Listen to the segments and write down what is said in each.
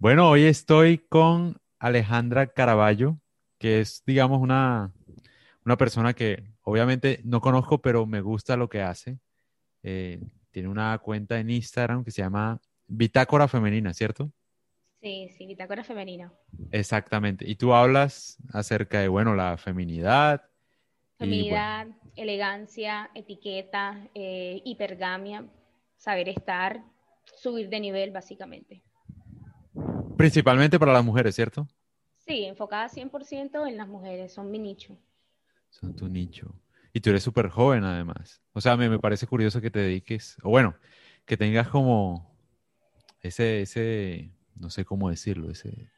Bueno, hoy estoy con Alejandra Caraballo, que es, digamos, una, una persona que obviamente no conozco, pero me gusta lo que hace. Eh, tiene una cuenta en Instagram que se llama Bitácora Femenina, ¿cierto? Sí, sí, Bitácora Femenina. Exactamente. Y tú hablas acerca de, bueno, la feminidad. Feminidad, elegancia, etiqueta, eh, hipergamia, saber estar, subir de nivel, básicamente. Principalmente para las mujeres, ¿cierto? Sí, enfocada 100% en las mujeres, son mi nicho. Son tu nicho. Y tú eres súper joven además. O sea, me, me parece curioso que te dediques, o bueno, que tengas como ese, ese, no sé cómo decirlo, ese,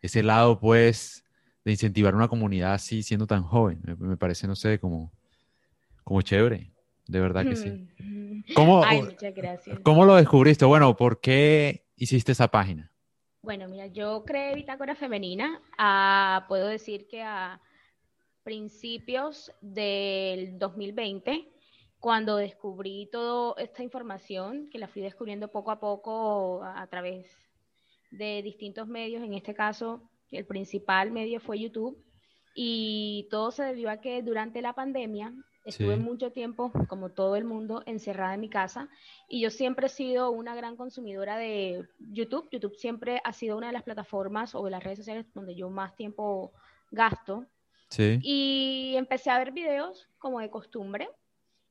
ese lado pues de incentivar una comunidad así siendo tan joven. Me, parece, no sé, como, como chévere. De verdad que sí. ¿Cómo, Ay, muchas gracias. ¿Cómo lo descubriste? Bueno, ¿por qué hiciste esa página? Bueno, mira, yo creé Bitácora Femenina, a, puedo decir que a principios del 2020, cuando descubrí toda esta información, que la fui descubriendo poco a poco a, través de distintos medios, en este caso el principal medio fue YouTube, y todo se debió a que durante la pandemia estuve mucho tiempo, como todo el mundo, encerrada en mi casa, y yo siempre he sido una gran consumidora de YouTube. YouTube siempre ha sido una de las plataformas o de las redes sociales donde yo más tiempo gasto y empecé a ver videos como de costumbre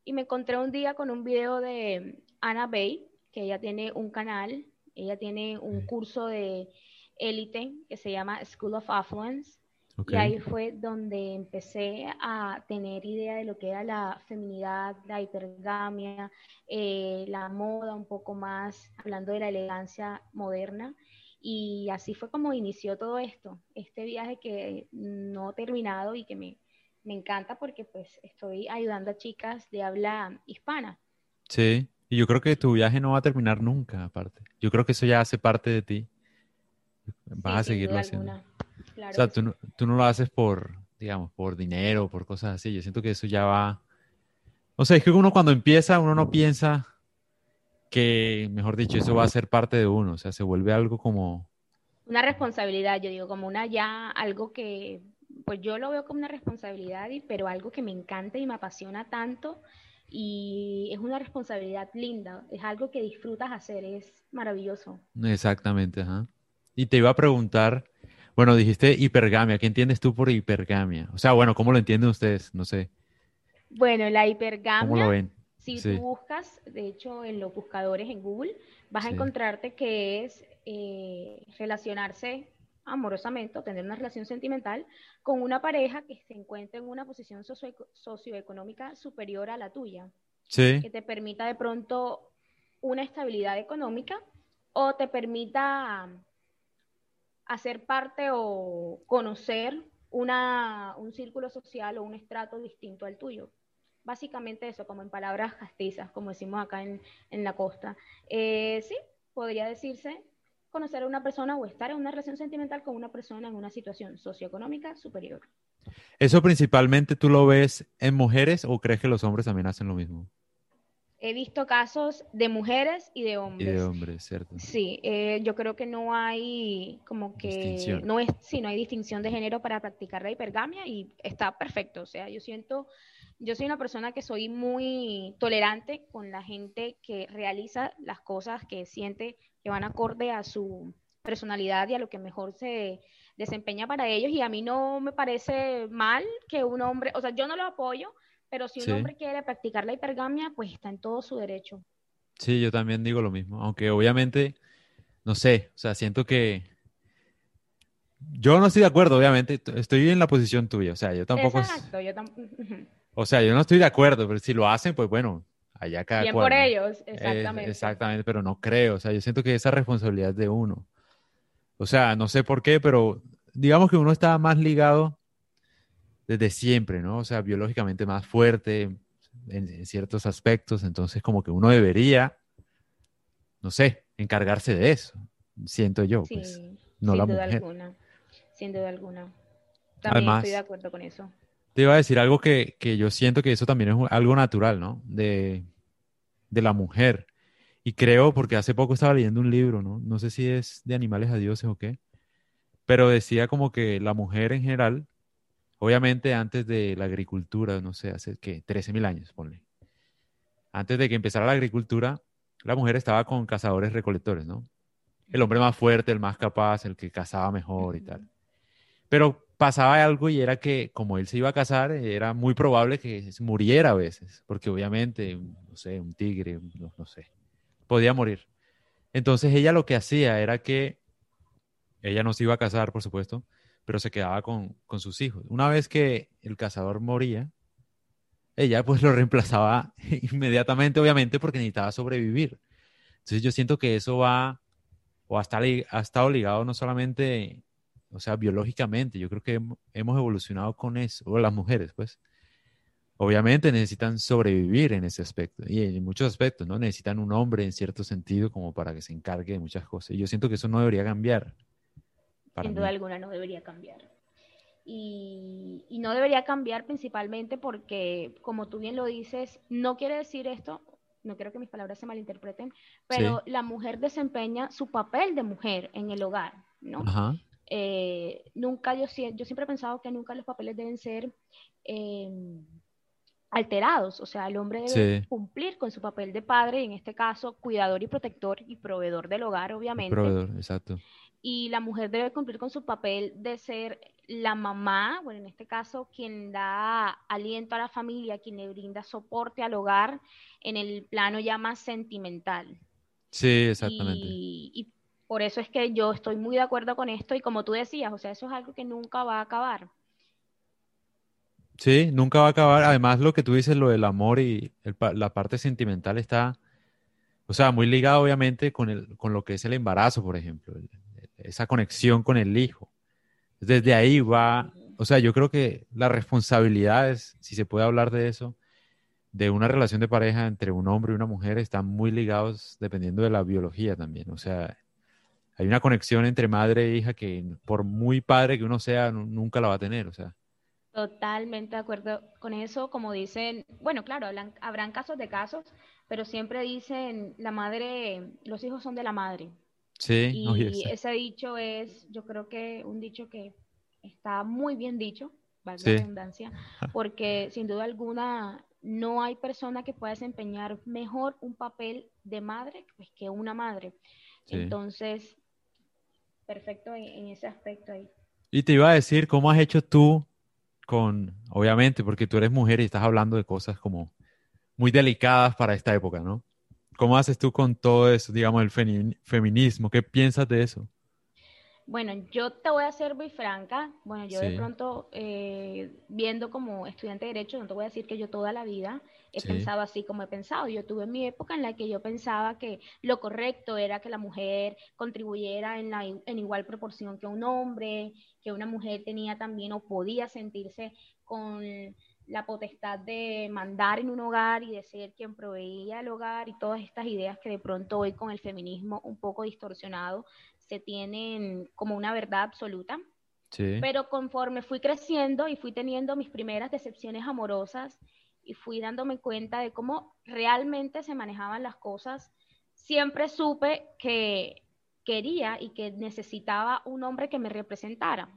y me encontré un día con un video de Anna Bay, que ella tiene un canal, ella tiene un curso de élite que se llama School of Affluence. Y ahí fue donde empecé a tener idea de lo que era la feminidad, la hipergamia, eh, la moda un poco más, hablando de la elegancia moderna. Y así fue como inició todo esto, este viaje que no he terminado y que me, encanta porque pues estoy ayudando a chicas de habla hispana. Sí, y yo creo que tu viaje no va a terminar nunca, aparte. Yo creo que eso ya hace parte de ti. Vas a seguirlo haciendo. O sea, tú, tú, no lo haces por, digamos, por dinero, por cosas así. Yo siento que eso ya va... O sea, es que uno cuando empieza, uno no piensa que, mejor dicho, eso va a ser parte de uno, o sea, se vuelve algo como... Una responsabilidad, yo digo, como una ya, algo que, pues yo lo veo como una responsabilidad, pero algo que me encanta y me apasiona tanto y es una responsabilidad linda, es algo que disfrutas hacer, es maravilloso. Exactamente, ajá. Y te iba a preguntar, bueno, dijiste hipergamia, ¿qué entiendes tú por hipergamia? O sea, bueno, ¿cómo lo entienden ustedes? No sé. Bueno, la hipergamia... ¿Cómo lo ven? Si tú buscas, de hecho, en los buscadores en Google, vas a encontrarte que es eh, relacionarse amorosamente o tener una relación sentimental con una pareja que se encuentra en una posición socioeconómica superior a la tuya. Sí. Que te permita de pronto una estabilidad económica o te permita hacer parte o conocer una, un círculo social o un estrato distinto al tuyo básicamente eso, como en palabras castizas, como decimos acá en, la costa. Eh, sí, podría decirse conocer a una persona o estar en una relación sentimental con una persona en una situación socioeconómica superior. ¿Eso principalmente tú lo ves en mujeres o crees que los hombres también hacen lo mismo? He visto casos de mujeres y de hombres. Y de hombres, ¿cierto? Sí, eh, yo creo que no hay como que no es, sí, no hay distinción de género para practicar la hipergamia y está perfecto. O sea, yo siento yo soy una persona que soy muy tolerante con la gente que realiza las cosas que siente que van acorde a su personalidad y a lo que mejor se desempeña para ellos. Y a mí no me parece mal que un hombre, o sea, yo no lo apoyo, pero si un hombre quiere practicar la hipergamia, pues está en todo su derecho. Sí, yo también digo lo mismo, aunque obviamente, no sé, o sea, siento que yo no estoy de acuerdo, obviamente, estoy en la posición tuya, o sea, yo tampoco... Exacto, yo tampoco... O sea, yo no estoy de acuerdo, pero si lo hacen, pues bueno, allá cada Bien cual. por ellos, exactamente. exactamente, pero no creo. O sea, yo siento que esa responsabilidad es de uno. O sea, no sé por qué, pero digamos que uno está más ligado desde siempre, ¿no? O sea, biológicamente más fuerte en, ciertos aspectos, entonces como que uno debería, no sé, encargarse de eso, siento yo, pues, no sin la duda mujer. alguna, sin duda alguna. También estoy de acuerdo con eso. Te iba a decir algo que, yo siento que eso también es algo natural, ¿no? De, la mujer. Y creo, porque hace poco estaba leyendo un libro, ¿no? No sé si es de animales a dioses o qué, pero decía como que la mujer en general, obviamente antes de la agricultura, no sé, hace que 13.000 años, ponle. Antes de que empezara la agricultura, la mujer estaba con cazadores recolectores, ¿no? El hombre más fuerte, el más capaz, el que cazaba mejor y tal. Pero pasaba algo y era que como él se iba a casar, era muy probable que muriera a veces, porque obviamente, no sé, un tigre, no sé, podía morir. Entonces ella lo que hacía era que ella no se iba a casar, por supuesto, pero se quedaba con, sus hijos. Una vez que el cazador moría, ella pues lo reemplazaba inmediatamente, obviamente, porque necesitaba sobrevivir. Entonces yo siento que eso va, o hasta ha estado ligado no solamente, o sea, biológicamente, yo creo que hemos evolucionado con eso, o las mujeres, pues, obviamente necesitan sobrevivir en ese aspecto y en muchos aspectos, ¿no? Necesitan un hombre en cierto sentido como para que se encargue de muchas cosas. Y yo siento que eso no debería cambiar. Sin duda alguna no debería cambiar. Y, y, no debería cambiar principalmente porque, como tú bien lo dices, no quiere decir esto, no quiero que mis palabras se malinterpreten, pero la mujer desempeña su papel de mujer en el hogar, ¿no? Ajá. Eh, nunca, yo, yo siempre he pensado que nunca los papeles deben ser... Eh, alterados, o sea, el hombre debe cumplir con su papel de padre, en este caso, cuidador y protector y proveedor del hogar, obviamente. Proveedor, exacto. Y la mujer debe cumplir con su papel de ser la mamá, bueno, en este caso, quien da aliento a la familia, quien le brinda soporte al hogar en el plano ya más sentimental. Sí, exactamente. Y, y por eso es que yo estoy muy de acuerdo con esto y como tú decías, o sea, eso es algo que nunca va a acabar. Sí, nunca va a acabar. Además, lo que tú dices, lo del amor y la parte sentimental está, o sea, muy ligado obviamente con, el, con lo que es el embarazo, por ejemplo, esa conexión con el hijo. Desde ahí va, o sea, yo creo que las responsabilidades, si se puede hablar de eso, de una relación de pareja entre un hombre y una mujer están muy ligados dependiendo de la biología también. O sea, hay una conexión entre madre e hija que por muy padre que uno sea, nunca la va a tener. O sea, Totalmente de acuerdo con eso, como dicen, bueno, claro, habrán casos de casos, pero siempre dicen, la madre, los hijos son de la madre. Sí, y ese dicho es, yo creo que un dicho que está muy bien dicho, valga la redundancia, porque sin duda alguna no hay persona que pueda desempeñar mejor un papel de madre pues, que una madre. Entonces, perfecto en ese aspecto ahí. Y te iba a decir, ¿cómo has hecho tú con, obviamente, porque tú eres mujer y estás hablando de cosas como muy delicadas para esta época, ¿no? ¿Cómo haces tú con todo eso, digamos, el feminismo? ¿Qué piensas de eso? Bueno, yo te voy a ser muy franca. Bueno, yo de pronto, eh, viendo como estudiante de Derecho, no te voy a decir que yo toda la vida he pensado así como he pensado. Yo tuve mi época en la que yo pensaba que lo correcto era que la mujer contribuyera en, la, en igual proporción que un hombre, que una mujer tenía también o podía sentirse con la potestad de mandar en un hogar y de ser quien proveía el hogar y todas estas ideas que de pronto hoy con el feminismo un poco distorsionado se tienen como una verdad absoluta. Pero conforme fui creciendo y fui teniendo mis primeras decepciones amorosas y fui dándome cuenta de cómo realmente se manejaban las cosas, siempre supe que quería y que necesitaba un hombre que me representara.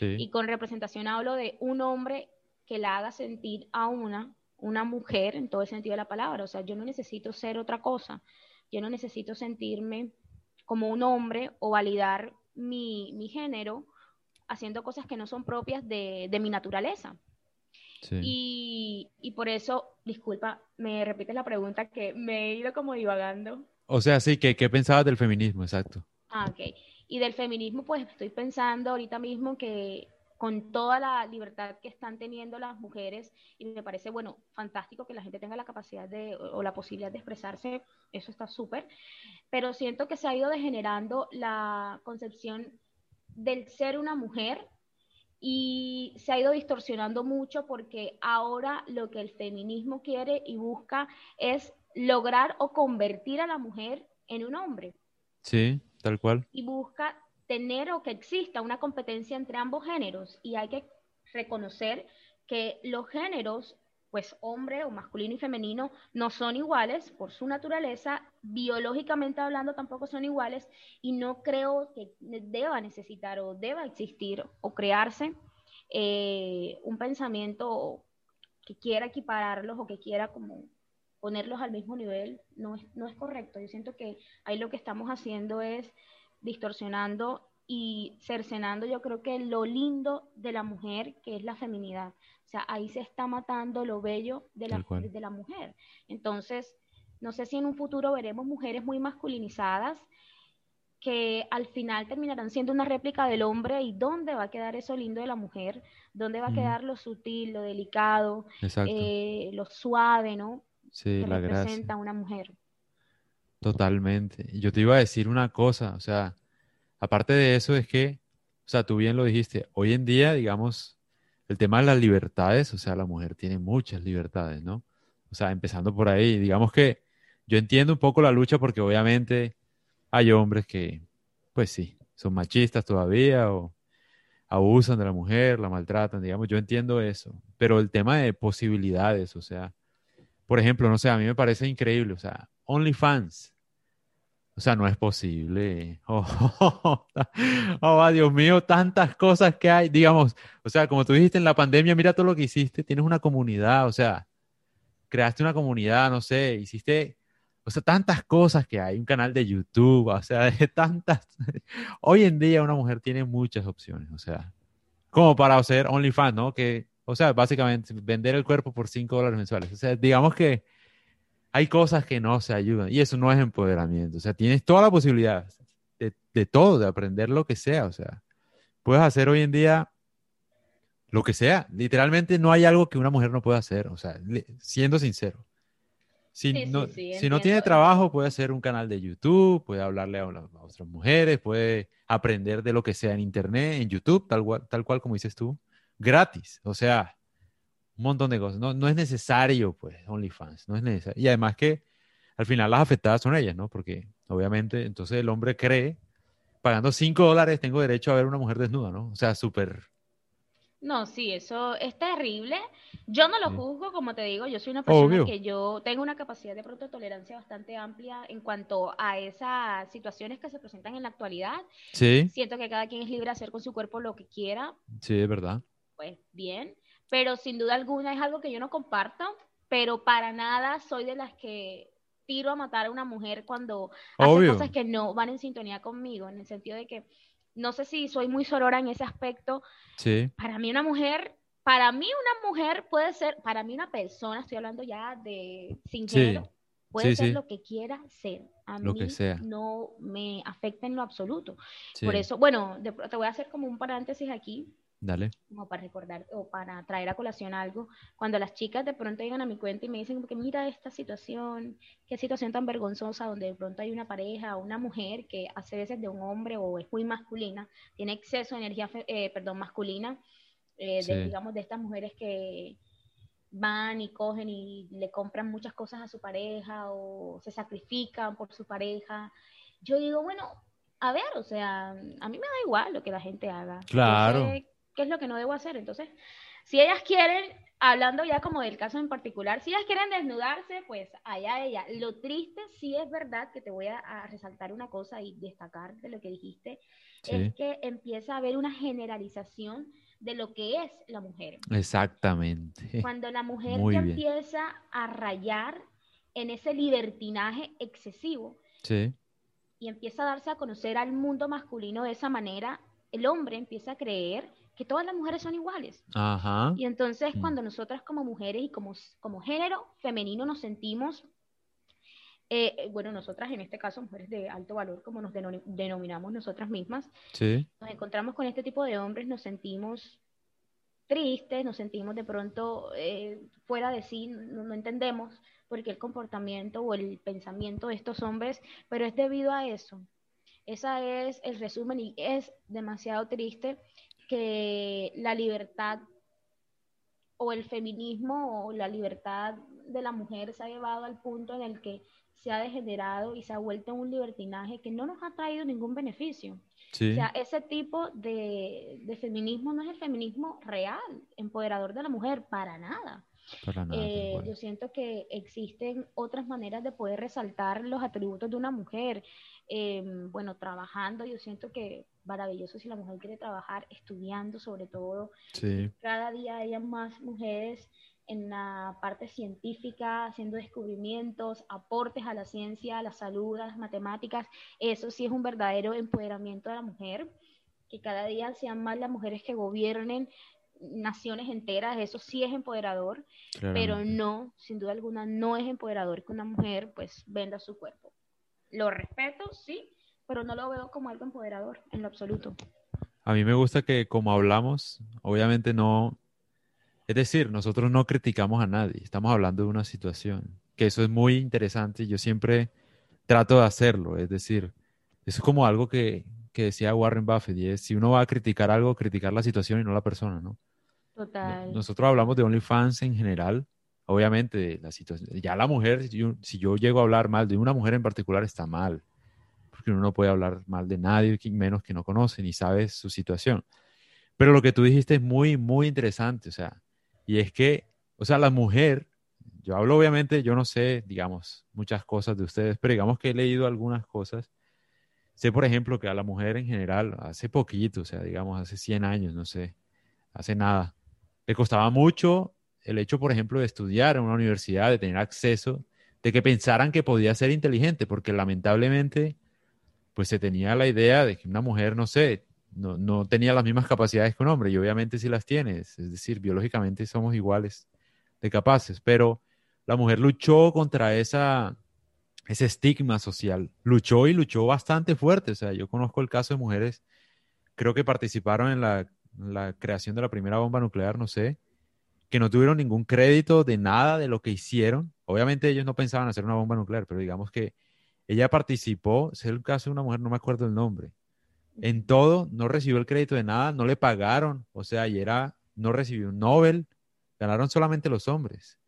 Y con representación hablo de un hombre que la haga sentir a una, una mujer en todo el sentido de la palabra. O sea, yo no necesito ser otra cosa. Yo no necesito sentirme como un hombre o validar mi, mi género haciendo cosas que no son propias de, de mi naturaleza. Y, y, por eso, disculpa, me repites la pregunta que me he ido como divagando. O sea, sí, ¿qué, qué pensabas del feminismo? Exacto. Ah, ok. Y del feminismo, pues estoy pensando ahorita mismo que con toda la libertad que están teniendo las mujeres y me parece, bueno, fantástico que la gente tenga la capacidad de, o la posibilidad de expresarse, eso está súper, pero siento que se ha ido degenerando la concepción del ser una mujer y se ha ido distorsionando mucho porque ahora lo que el feminismo quiere y busca es lograr o convertir a la mujer en un hombre. Sí, tal cual. Y busca tener o que exista una competencia entre ambos géneros y hay que reconocer que los géneros pues hombre o masculino y femenino no son iguales por su naturaleza, biológicamente hablando tampoco son iguales y no creo que deba necesitar o deba existir o crearse eh, un pensamiento que quiera equipararlos o que quiera como ponerlos al mismo nivel, no es, no es correcto. Yo siento que ahí lo que estamos haciendo es distorsionando y cercenando yo creo que lo lindo de la mujer, que es la feminidad. O sea, ahí se está matando lo bello de la, de la mujer. Entonces, no sé si en un futuro veremos mujeres muy masculinizadas que al final terminarán siendo una réplica del hombre y dónde va a quedar eso lindo de la mujer, dónde va a quedar lo sutil, lo delicado, eh, lo suave, ¿no? Sí, que la representa una mujer. Totalmente. Yo te iba a decir una cosa, o sea, aparte de eso es que, o sea, tú bien lo dijiste, hoy en día, digamos, el tema de las libertades, o sea, la mujer tiene muchas libertades, ¿no? O sea, empezando por ahí, digamos que yo entiendo un poco la lucha porque obviamente hay hombres que, pues sí, son machistas todavía o abusan de la mujer, la maltratan, digamos, yo entiendo eso, pero el tema de posibilidades, o sea, por ejemplo, no sé, a mí me parece increíble, o sea, OnlyFans, o sea, no es posible. Oh, oh, Dios mío, tantas cosas que hay. Digamos, o sea, como tú dijiste en la pandemia, mira todo lo que hiciste. Tienes una comunidad, o sea, creaste una comunidad, no sé, hiciste, o sea, tantas cosas que hay. Un canal de YouTube, o sea, de tantas. Hoy en día una mujer tiene muchas opciones, o sea, como para hacer OnlyFans, ¿no? Que, o sea, básicamente vender el cuerpo por 5 dólares mensuales. O sea, digamos que hay cosas que no se ayudan y eso no es empoderamiento. O sea, tienes toda la posibilidad de, todo, de aprender lo que sea. O sea, puedes hacer hoy en día lo que sea. Literalmente no hay algo que una mujer no pueda hacer. O sea, siendo sincero. Si, no, si no tiene trabajo, puede hacer un canal de YouTube, puede hablarle a, otras mujeres, puede aprender de lo que sea en Internet, en YouTube, tal, tal cual como dices tú, gratis. O sea, un montón de cosas. No, no es necesario, pues, OnlyFans, no es necesario. Y además que al final las afectadas son ellas, ¿no? Porque obviamente entonces el hombre cree, pagando 5 dólares tengo derecho a ver una mujer desnuda, ¿no? O sea, súper... No, sí, eso es terrible. Yo no lo juzgo, como te digo, yo soy una persona que yo tengo una capacidad de pronto tolerancia bastante amplia en cuanto a esas situaciones que se presentan en la actualidad. Sí. Siento que cada quien es libre de hacer con su cuerpo lo que quiera. Sí, es verdad. Pues bien pero sin duda alguna es algo que yo no comparto, pero para nada soy de las que tiro a matar a una mujer cuando hace cosas que no van en sintonía conmigo, en el sentido de que no sé si soy muy sorora en ese aspecto. Sí. Para mí una mujer, para mí una mujer puede ser, para mí una persona, estoy hablando ya de sin género, puede ser lo que quiera ser. A lo mí que sea. no me afecta en lo absoluto. Por eso, bueno, te voy a hacer como un paréntesis aquí Dale. Como para recordar o para traer a colación algo. Cuando las chicas de pronto llegan a mi cuenta y me dicen que mira esta situación, qué situación tan vergonzosa donde de pronto hay una pareja o una mujer que hace veces de un hombre o es muy masculina, tiene exceso de energía, eh, perdón, masculina, eh, de, digamos, de estas mujeres que van y cogen y le compran muchas cosas a su pareja o se sacrifican por su pareja. Yo digo, bueno, a ver, o sea, a mí me da igual lo que la gente haga. Claro qué es lo que no debo hacer. Entonces, si ellas quieren, hablando ya como del caso en particular, si ellas quieren desnudarse, pues allá ella. Lo triste, sí es verdad que te voy a, resaltar una cosa y destacar de lo que dijiste, es que empieza a haber una generalización de lo que es la mujer. Exactamente. Cuando la mujer ya empieza a rayar en ese libertinaje excesivo y empieza a darse a conocer al mundo masculino de esa manera, el hombre empieza a creer que todas las mujeres son iguales. Ajá. Y entonces mm. cuando nosotras como mujeres y como, como género femenino nos sentimos, eh, eh, bueno, nosotras en este caso, mujeres de alto valor, como nos denominamos nosotras mismas, sí. nos encontramos con este tipo de hombres, nos sentimos tristes, nos sentimos de pronto eh, fuera de sí, no, no entendemos por qué el comportamiento o el pensamiento de estos hombres, pero es debido a eso. Ese es el resumen y es demasiado triste que la libertad o el feminismo o la libertad de la mujer se ha llevado al punto en el que se ha degenerado y se ha vuelto un libertinaje que no nos ha traído ningún beneficio. O sea, ese tipo de, feminismo no es el feminismo real, empoderador de la mujer, para nada. Eh, yo siento que existen otras maneras de poder resaltar los atributos de una mujer. Em, bueno, trabajando, yo siento que maravilloso si la mujer quiere trabajar, estudiando sobre todo. Cada día hay más mujeres en la parte científica, haciendo descubrimientos, aportes a la ciencia, a la salud, a las matemáticas. Eso sí es un verdadero empoderamiento de la mujer, que cada día sean más las mujeres que gobiernen naciones enteras, eso sí es empoderador, pero no, sin duda alguna, no es empoderador que una mujer pues venda su cuerpo. Lo respeto, sí, pero no lo veo como algo empoderador en lo absoluto. A mí me gusta que como hablamos, obviamente no, es decir, nosotros no criticamos a nadie, estamos hablando de una situación, que eso es muy interesante y yo siempre trato de hacerlo, es decir, eso es como algo que, decía Warren Buffett, y es, si uno va a criticar algo, criticar la situación y no la persona, ¿no? Total. Nosotros hablamos de OnlyFans en general, obviamente, la situación, ya la mujer, si yo, llego a hablar mal de una mujer en particular, está mal, porque uno no puede hablar mal de nadie, menos que no conoce ni sabe su situación. Pero lo que tú dijiste es muy, muy interesante, o sea, y es que, o sea, la mujer, yo hablo obviamente, yo no sé, digamos, muchas cosas de ustedes, pero digamos que he leído algunas cosas. Sé, por ejemplo, que a la mujer en general, hace poquito, o sea, digamos, hace 100 años, no sé, hace nada, le costaba mucho el hecho, por ejemplo, de estudiar en una universidad, de tener acceso, de que pensaran que podía ser inteligente, porque lamentablemente, pues se tenía la idea de que una mujer, no sé, no, no, tenía las mismas capacidades que un hombre y obviamente sí las tienes, es decir, biológicamente somos iguales de capaces, pero la mujer luchó contra esa, ese estigma social, luchó y luchó bastante fuerte, o sea, yo conozco el caso de mujeres, creo que participaron en la, la creación de la primera bomba nuclear, no sé, que no tuvieron ningún crédito de nada de lo que hicieron, obviamente ellos no pensaban hacer una bomba nuclear, pero digamos que ella participó, es el caso de una mujer, no me acuerdo el nombre, en todo, no recibió el crédito de nada, no le pagaron, o sea, y era, no recibió un Nobel, ganaron solamente los hombres,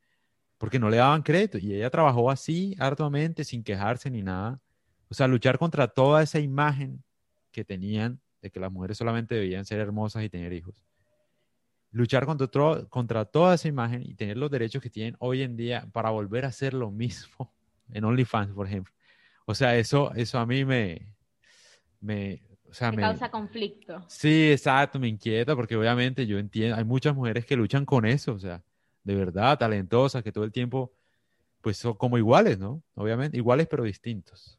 porque no le daban crédito, y ella trabajó así, arduamente, sin quejarse ni nada, o sea, luchar contra toda esa imagen que tenían de que las mujeres solamente debían ser hermosas y tener hijos. Luchar contra, contra toda esa imagen y tener los derechos que tienen hoy en día para volver a hacer lo mismo en OnlyFans, por ejemplo. O sea, eso, eso a mí me, me, me, causa conflicto. Sí, exacto, me inquieta porque obviamente yo entiendo, hay muchas mujeres que luchan con eso, o sea, de verdad, talentosas, que todo el tiempo, pues son como iguales, ¿no? Obviamente, iguales pero distintos.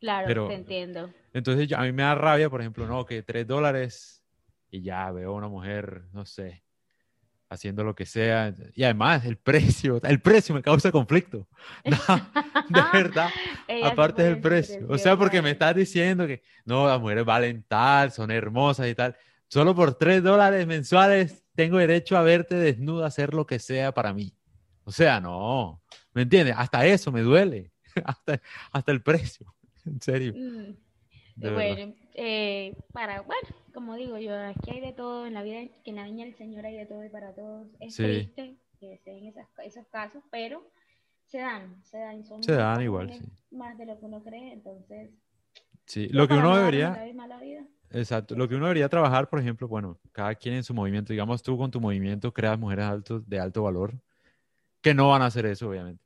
Claro, te entiendo. Entonces a mí me da rabia, por ejemplo, no, que tres dólares y ya veo a una mujer, no sé, haciendo lo que sea. Y además, el precio, el precio me causa conflicto. de verdad. Aparte del precio. O sea, porque me estás diciendo que no, las mujeres valen tal, son hermosas y tal. Solo por tres dólares mensuales tengo derecho a verte desnuda, hacer lo que sea para mí. O sea, no. ¿Me entiendes? Hasta eso me duele. hasta, hasta el precio. En serio. Mm. Bueno, eh, para, bueno, como digo yo, aquí hay de todo en la vida, que en la viña del Señor hay de todo y para todos. Es triste que se den esos casos, pero se dan, se dan. Son se dan igual, sí. Más de lo que uno cree, entonces. Sí, lo que uno debería. Exacto, lo que uno debería trabajar, por ejemplo, bueno, cada quien en su movimiento, digamos tú con tu movimiento creas mujeres altos, de alto valor, que no van a hacer eso, obviamente.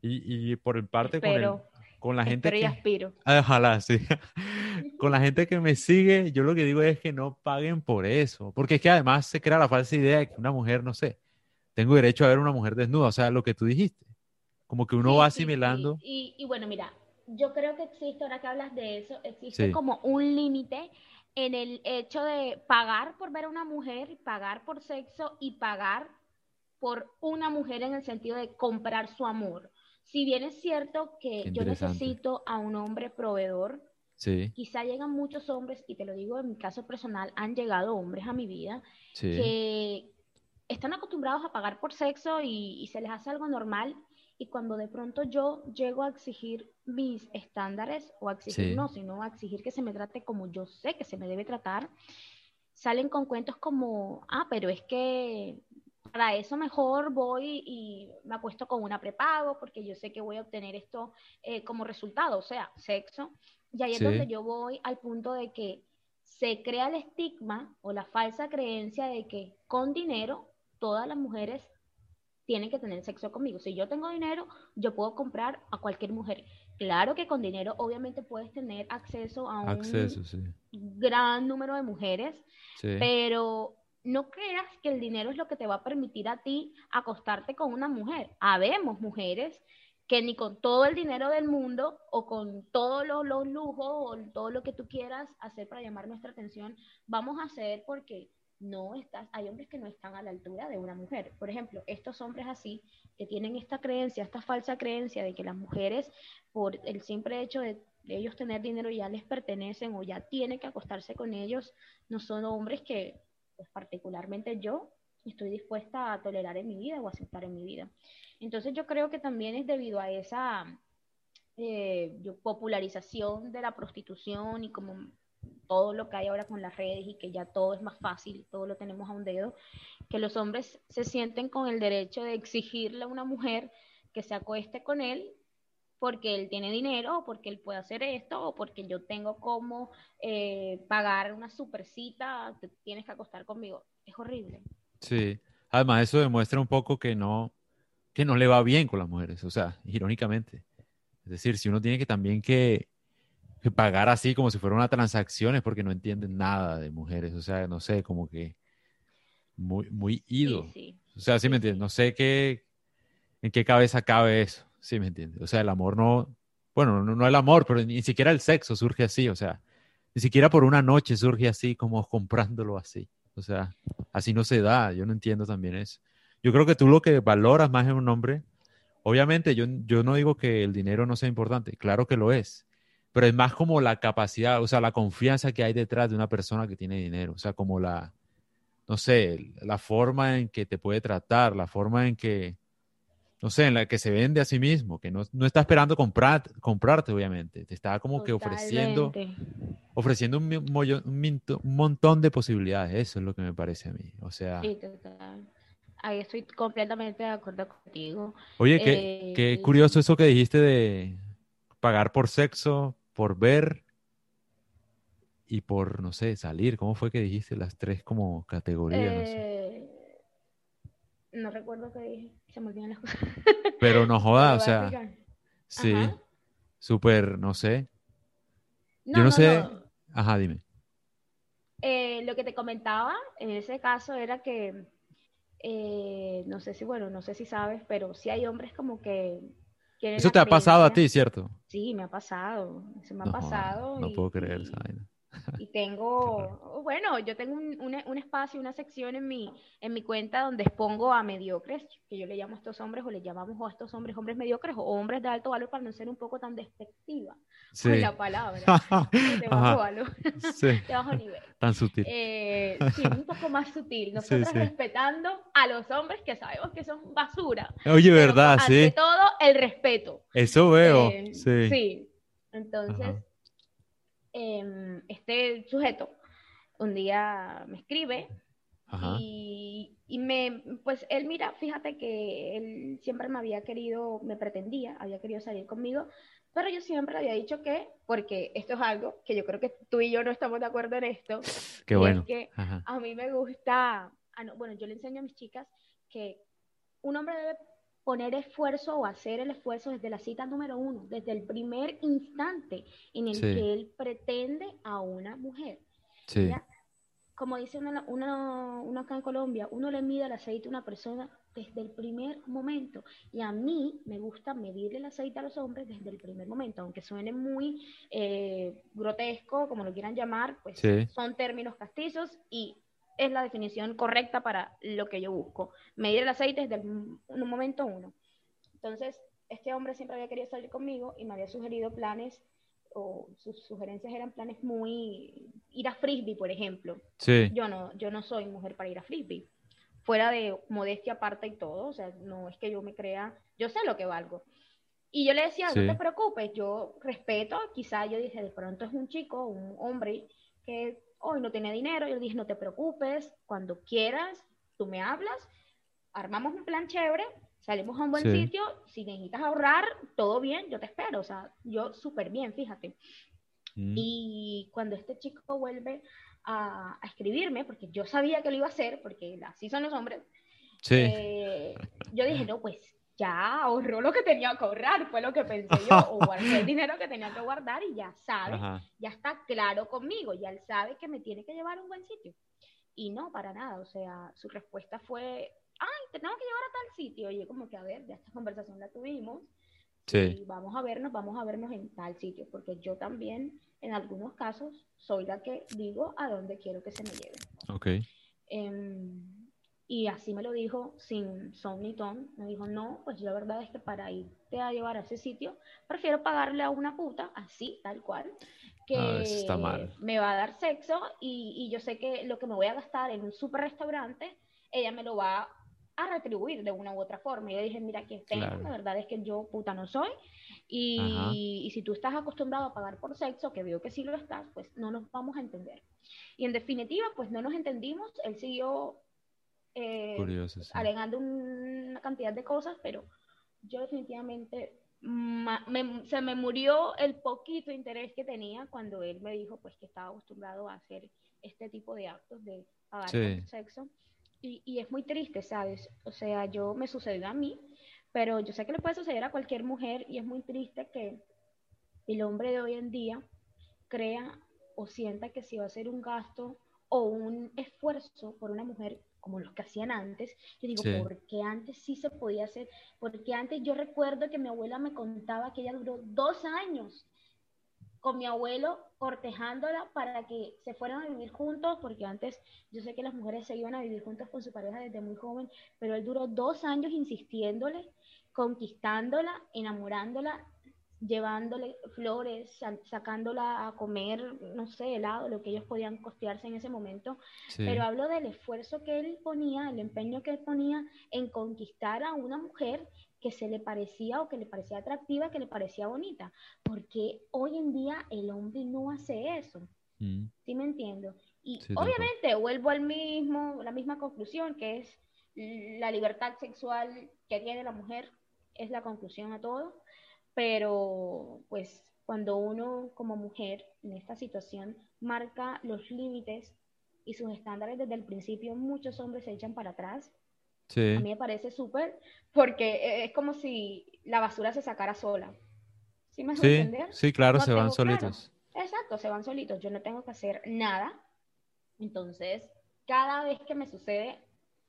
Y, y por el parte con el, con la gente que... y aspiro. Ojalá, sí. con la gente que me sigue, yo lo que digo es que no paguen por eso, porque es que además se crea la falsa idea de que una mujer, no sé, tengo derecho a ver una mujer desnuda, o sea, lo que tú dijiste, como que uno va asimilando. Y, y, bueno, mira, yo creo que existe, ahora que hablas de eso, existe como un límite en el hecho de pagar por ver a una mujer, pagar por sexo y pagar por una mujer en el sentido de comprar su amor. Si bien es cierto que yo necesito a un hombre proveedor, quizá llegan muchos hombres, y te lo digo en mi caso personal, han llegado hombres a mi vida que están acostumbrados a pagar por sexo y, se les hace algo normal. Y cuando de pronto yo llego a exigir mis estándares, o a exigir no, sino a exigir que se me trate como yo sé que se me debe tratar, salen con cuentos como, ah, pero es que para eso mejor voy y me acuesto con una prepago porque yo sé que voy a obtener esto eh, como resultado, o sea, sexo. Y ahí es donde yo voy al punto de que se crea el estigma o la falsa creencia de que con dinero todas las mujeres tienen que tener sexo conmigo. Si yo tengo dinero, yo puedo comprar a cualquier mujer. Claro que con dinero obviamente puedes tener acceso a un gran número de mujeres, pero no creas que el dinero es lo que te va a permitir a ti acostarte con una mujer. Habemos mujeres que ni con todo el dinero del mundo o con todos los, lujos o todo lo que tú quieras hacer para llamar nuestra atención, vamos a hacer porque no estás, hay hombres que no están a la altura de una mujer. Por ejemplo, estos hombres así, que tienen esta creencia, esta falsa creencia de que las mujeres, por el simple hecho de, ellos tener dinero, ya les pertenecen o ya tienen que acostarse con ellos, no son hombres que, pues, particularmente yo, estoy dispuesta a tolerar en mi vida o aceptar en mi vida. Entonces yo creo que también es debido a esa eh, popularización de la prostitución y como todo lo que hay ahora con las redes y que ya todo es más fácil, todo lo tenemos a un dedo, que los hombres se sienten con el derecho de exigirle a una mujer que se acueste con él porque él tiene dinero, o porque él puede hacer esto, o porque yo tengo como eh, pagar una supercita, te tienes que acostar conmigo. Es horrible. Sí, además eso demuestra un poco que no, que no le va bien con las mujeres, o sea, irónicamente. Es decir, si uno tiene que también que pagar así como si fuera una transacción es porque no entienden nada de mujeres. O sea, no sé, como que muy, muy ido. O sea, sí me entiendes. No sé qué, en qué cabeza cabe eso. Sí me entiendes. O sea, el amor no, bueno, no, el amor, pero ni siquiera el sexo surge así. O sea, ni siquiera por una noche surge así como comprándolo así. O sea, así no se da. Yo no entiendo también eso. Yo creo que tú lo que valoras más en un hombre, obviamente yo, yo no digo que el dinero no sea importante, claro que lo es pero es más como la capacidad, o sea, la confianza que hay detrás de una persona que tiene dinero, o sea, como la, no sé, la forma en que te puede tratar, la forma en que, no sé, en la que se vende a sí mismo, que no, no está esperando comprar, comprarte, obviamente, te está como que ofreciendo, ofreciendo un, un, montón de posibilidades, eso es lo que me parece a mí, o sea... Sí, total. Ahí estoy completamente de acuerdo contigo. Oye, qué, qué eh, curioso eso que dijiste de pagar por sexo, por ver y por, no sé, salir. ¿Cómo fue que dijiste las tres como categorías? no, sé. No, recuerdo qué dije, se me olvidan las cosas. Pero no joda, o sea, sí, súper, no sé. Yo no, sé, ajá, dime. Eh, lo que te comentaba en ese caso era que, eh, no sé si, bueno, no sé si sabes, pero sí hay hombres como que eso te ha pasado a ti, ¿cierto? Sí, me ha pasado. Eso me ha pasado. No, puedo creer esa Y tengo, bueno, yo tengo un, un, espacio, una sección en mi, en mi cuenta donde expongo a mediocres, que yo le llamo a estos hombres o le llamamos a estos hombres hombres mediocres o hombres de alto valor para no ser un poco tan despectiva con la palabra. de bajo valor, sí. de bajo nivel. Tan sutil. Eh, sí, un poco más sutil. Nosotros respetando a los hombres que sabemos que son basura. Oye, verdad, sí. Ante todo, el respeto. Eso veo, eh, sí. Sí. Entonces... Em, este sujeto un día me escribe y, me, pues él mira, fíjate que él siempre me había querido, me pretendía, había querido salir conmigo, pero yo siempre había dicho que, porque esto es algo que yo creo que tú y yo no estamos de acuerdo en esto, Qué bueno. es que a mí me gusta, ah, bueno, yo le enseño a mis chicas que un hombre debe poner esfuerzo o hacer el esfuerzo desde la cita número uno, desde el primer instante en el que él pretende a una mujer. Sí. Como dice uno, uno, acá en Colombia, uno le mide el aceite a una persona desde el primer momento. Y a mí me gusta medirle el aceite a los hombres desde el primer momento, aunque suene muy eh, grotesco, como lo quieran llamar, pues son términos castizos y es la definición correcta para lo que yo busco. Medir el aceite desde un momento uno. Entonces, este hombre siempre había querido salir conmigo y me había sugerido planes, o sus sugerencias eran planes muy... Ir a frisbee, por ejemplo. Sí. Yo no, yo no soy mujer para ir a frisbee. Fuera de modestia aparte y todo, o sea, no es que yo me crea, yo sé lo que valgo. Y yo le decía, no te preocupes, yo respeto, quizá yo dije, de pronto es un chico, un hombre que hoy no tiene dinero, yo le dije, no te preocupes, cuando quieras, tú me hablas, armamos un plan chévere, salimos a un buen sitio, si necesitas ahorrar, todo bien, yo te espero, o sea, yo súper bien, fíjate. Mm. Y cuando este chico vuelve a, escribirme, porque yo sabía que lo iba a hacer, porque así son los hombres, Sí. Eh, yo dije, no, pues ya ahorró lo que tenía que ahorrar, fue lo que pensé yo, o guardé el dinero que tenía que guardar y ya sabe, ya está claro conmigo, ya él sabe que me tiene que llevar a un buen sitio. Y no, para nada, o sea, su respuesta fue, ay, te tengo que llevar a tal sitio. Y yo como que, a ver, ya esta conversación la tuvimos, sí. y vamos a vernos, vamos a vernos en tal sitio, porque yo también, en algunos casos, soy la que digo a dónde quiero que se me lleve. Ok. Em, y así me lo dijo sin son ni ton. Me dijo, no, pues la verdad es que para irte a llevar a ese sitio, prefiero pagarle a una puta, así, tal cual, que ah, me va a dar sexo y, y, yo sé que lo que me voy a gastar en un super restaurante, ella me lo va a retribuir de una u otra forma. Y yo dije, mira, aquí tengo, la verdad es que yo puta no soy. Y, y, si tú estás acostumbrado a pagar por sexo, que veo que sí lo estás, pues no nos vamos a entender. Y en definitiva, pues no nos entendimos. Él siguió eh, alegando una cantidad de cosas, pero yo definitivamente se me murió el poquito interés que tenía cuando él me dijo pues que estaba acostumbrado a hacer este tipo de actos de pagar por sexo. Y, y, es muy triste, ¿sabes? O sea, yo me sucedió a mí, pero yo sé que le puede suceder a cualquier mujer y es muy triste que el hombre de hoy en día crea o sienta que si va a hacer un gasto o un esfuerzo por una mujer como los que hacían antes. Yo digo, ¿por qué antes sí se podía hacer? Porque antes yo recuerdo que mi abuela me contaba que ella duró dos años con mi abuelo cortejándola para que se fueran a vivir juntos, porque antes yo sé que las mujeres se iban a vivir juntas con su pareja desde muy joven, pero él duró dos años insistiéndole, conquistándola, enamorándola llevándole flores, sacándola a comer, no sé, helado, lo que ellos podían costearse en ese momento. Pero hablo del esfuerzo que él ponía, el empeño que él ponía en conquistar a una mujer que se le parecía o que le parecía atractiva, que le parecía bonita. Porque hoy en día el hombre no hace eso. Mm. ¿Sí me entiendo? Y obviamente vuelvo al mismo, la misma conclusión, que es la libertad sexual que tiene la mujer, es la conclusión a todo pero pues cuando uno como mujer en esta situación marca los límites y sus estándares desde el principio, muchos hombres se echan para atrás. A mí me parece súper porque es como si la basura se sacara sola. ¿Sí me sí, Sí, claro, se van solitos. Exacto, se van solitos. Yo no tengo que hacer nada. Entonces, cada vez que me sucede,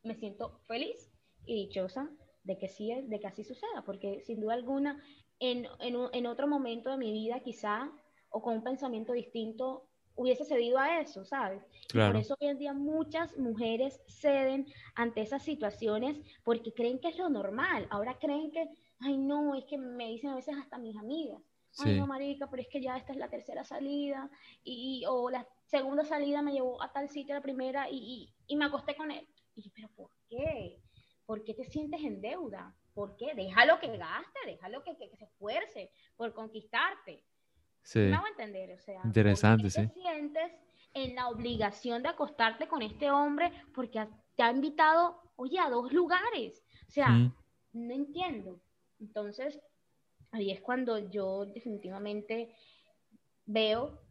me siento feliz y dichosa de que sí, de que así suceda, porque sin duda alguna en, en, en, otro momento de mi vida quizá, o con un pensamiento distinto, hubiese cedido a eso, ¿sabes? Por eso hoy en día muchas mujeres ceden ante esas situaciones porque creen que es lo normal. Ahora creen que, ay no, es que me dicen a veces hasta mis amigas, ay no, marica, pero es que ya esta es la tercera salida, y, o la segunda salida me llevó a tal sitio la primera y, y, y me acosté con él. Y yo, pero ¿por qué? ¿Por qué te sientes en deuda? ¿Por qué? Déjalo que gaste, déjalo que, que, se esfuerce por conquistarte. Sí. Me hago entender, o sea, interesante, sí. Te sientes en la obligación de acostarte con este hombre porque te ha invitado, oye, a dos lugares. O sea, mm. no entiendo. Entonces, ahí es cuando yo definitivamente veo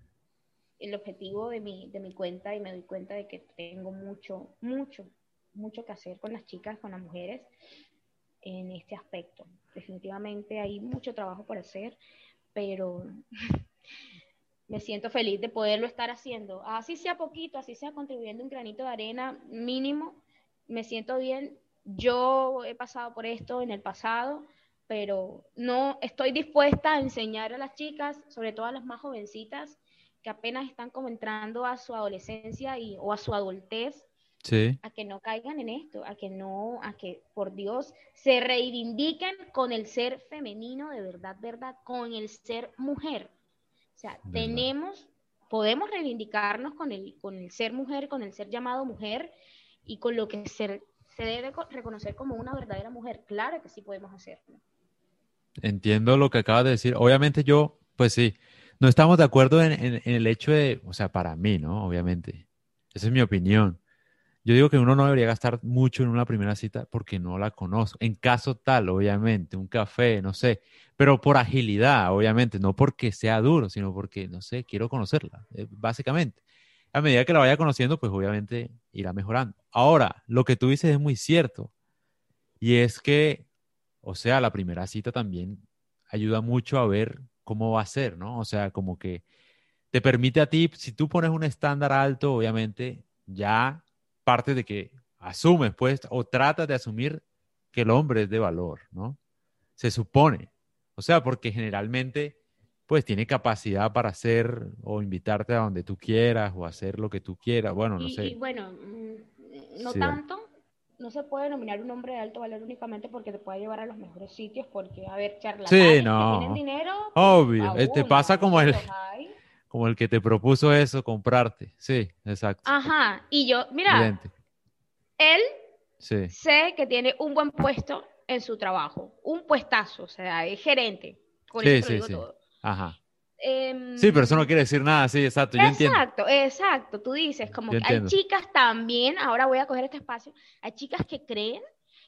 el objetivo de mi, de mi cuenta y me doy cuenta de que tengo mucho, mucho, mucho que hacer con las chicas, con las mujeres en este aspecto. Definitivamente hay mucho trabajo por hacer, pero me siento feliz de poderlo estar haciendo. Así sea poquito, así sea contribuyendo un granito de arena mínimo, me siento bien. Yo he pasado por esto en el pasado, pero no estoy dispuesta a enseñar a las chicas, sobre todo a las más jovencitas, que apenas están como entrando a su adolescencia y, o a su adultez, a que no caigan en esto, a que no, a que por Dios se reivindiquen con el ser femenino de verdad, verdad, con el ser mujer. O sea, tenemos, podemos reivindicarnos con el, con el ser mujer, con el ser llamado mujer y con lo que se, se debe reconocer como una verdadera mujer. Claro que sí podemos hacerlo. Entiendo lo que acabas de decir. Obviamente yo, pues sí, no estamos de acuerdo en, en el hecho de, o sea, para mí, ¿no? Obviamente. Esa es mi opinión yo digo que uno no debería gastar mucho en una primera cita porque no la conozco. En caso tal, obviamente, un café, no sé, pero por agilidad, obviamente, no porque sea duro, sino porque, no sé, quiero conocerla, eh, básicamente. A medida que la vaya conociendo, pues obviamente irá mejorando. Ahora, lo que tú dices es muy cierto. Y es que, o sea, la primera cita también ayuda mucho a ver cómo va a ser, ¿no? O sea, como que te permite a ti, si tú pones un estándar alto, obviamente ya parte de que asumes, pues, o tratas de asumir que el hombre es de valor, ¿no? Se supone. O sea, porque generalmente, pues, tiene capacidad para hacer o invitarte a donde tú quieras o hacer lo que tú quieras. Bueno, no sé. Y bueno, mm, no tanto. No se puede nominar un hombre de alto valor únicamente porque te puede llevar a los mejores sitios, porque, a ver, charlatanes sí, no. que tienen dinero. Obvio, te este pasa como el, como el que te propuso eso, comprarte. Sí, exacto. Ajá, y yo, mira, él sé que tiene un buen puesto en su trabajo, un puestazo, o sea, es gerente. Con sí, sí, sí. Ajá. Em, sí, pero eso no quiere decir nada, sí, exacto, yo entiendo. Exacto, exacto, tú dices, como que hay chicas también, ahora voy a coger este espacio, hay chicas que creen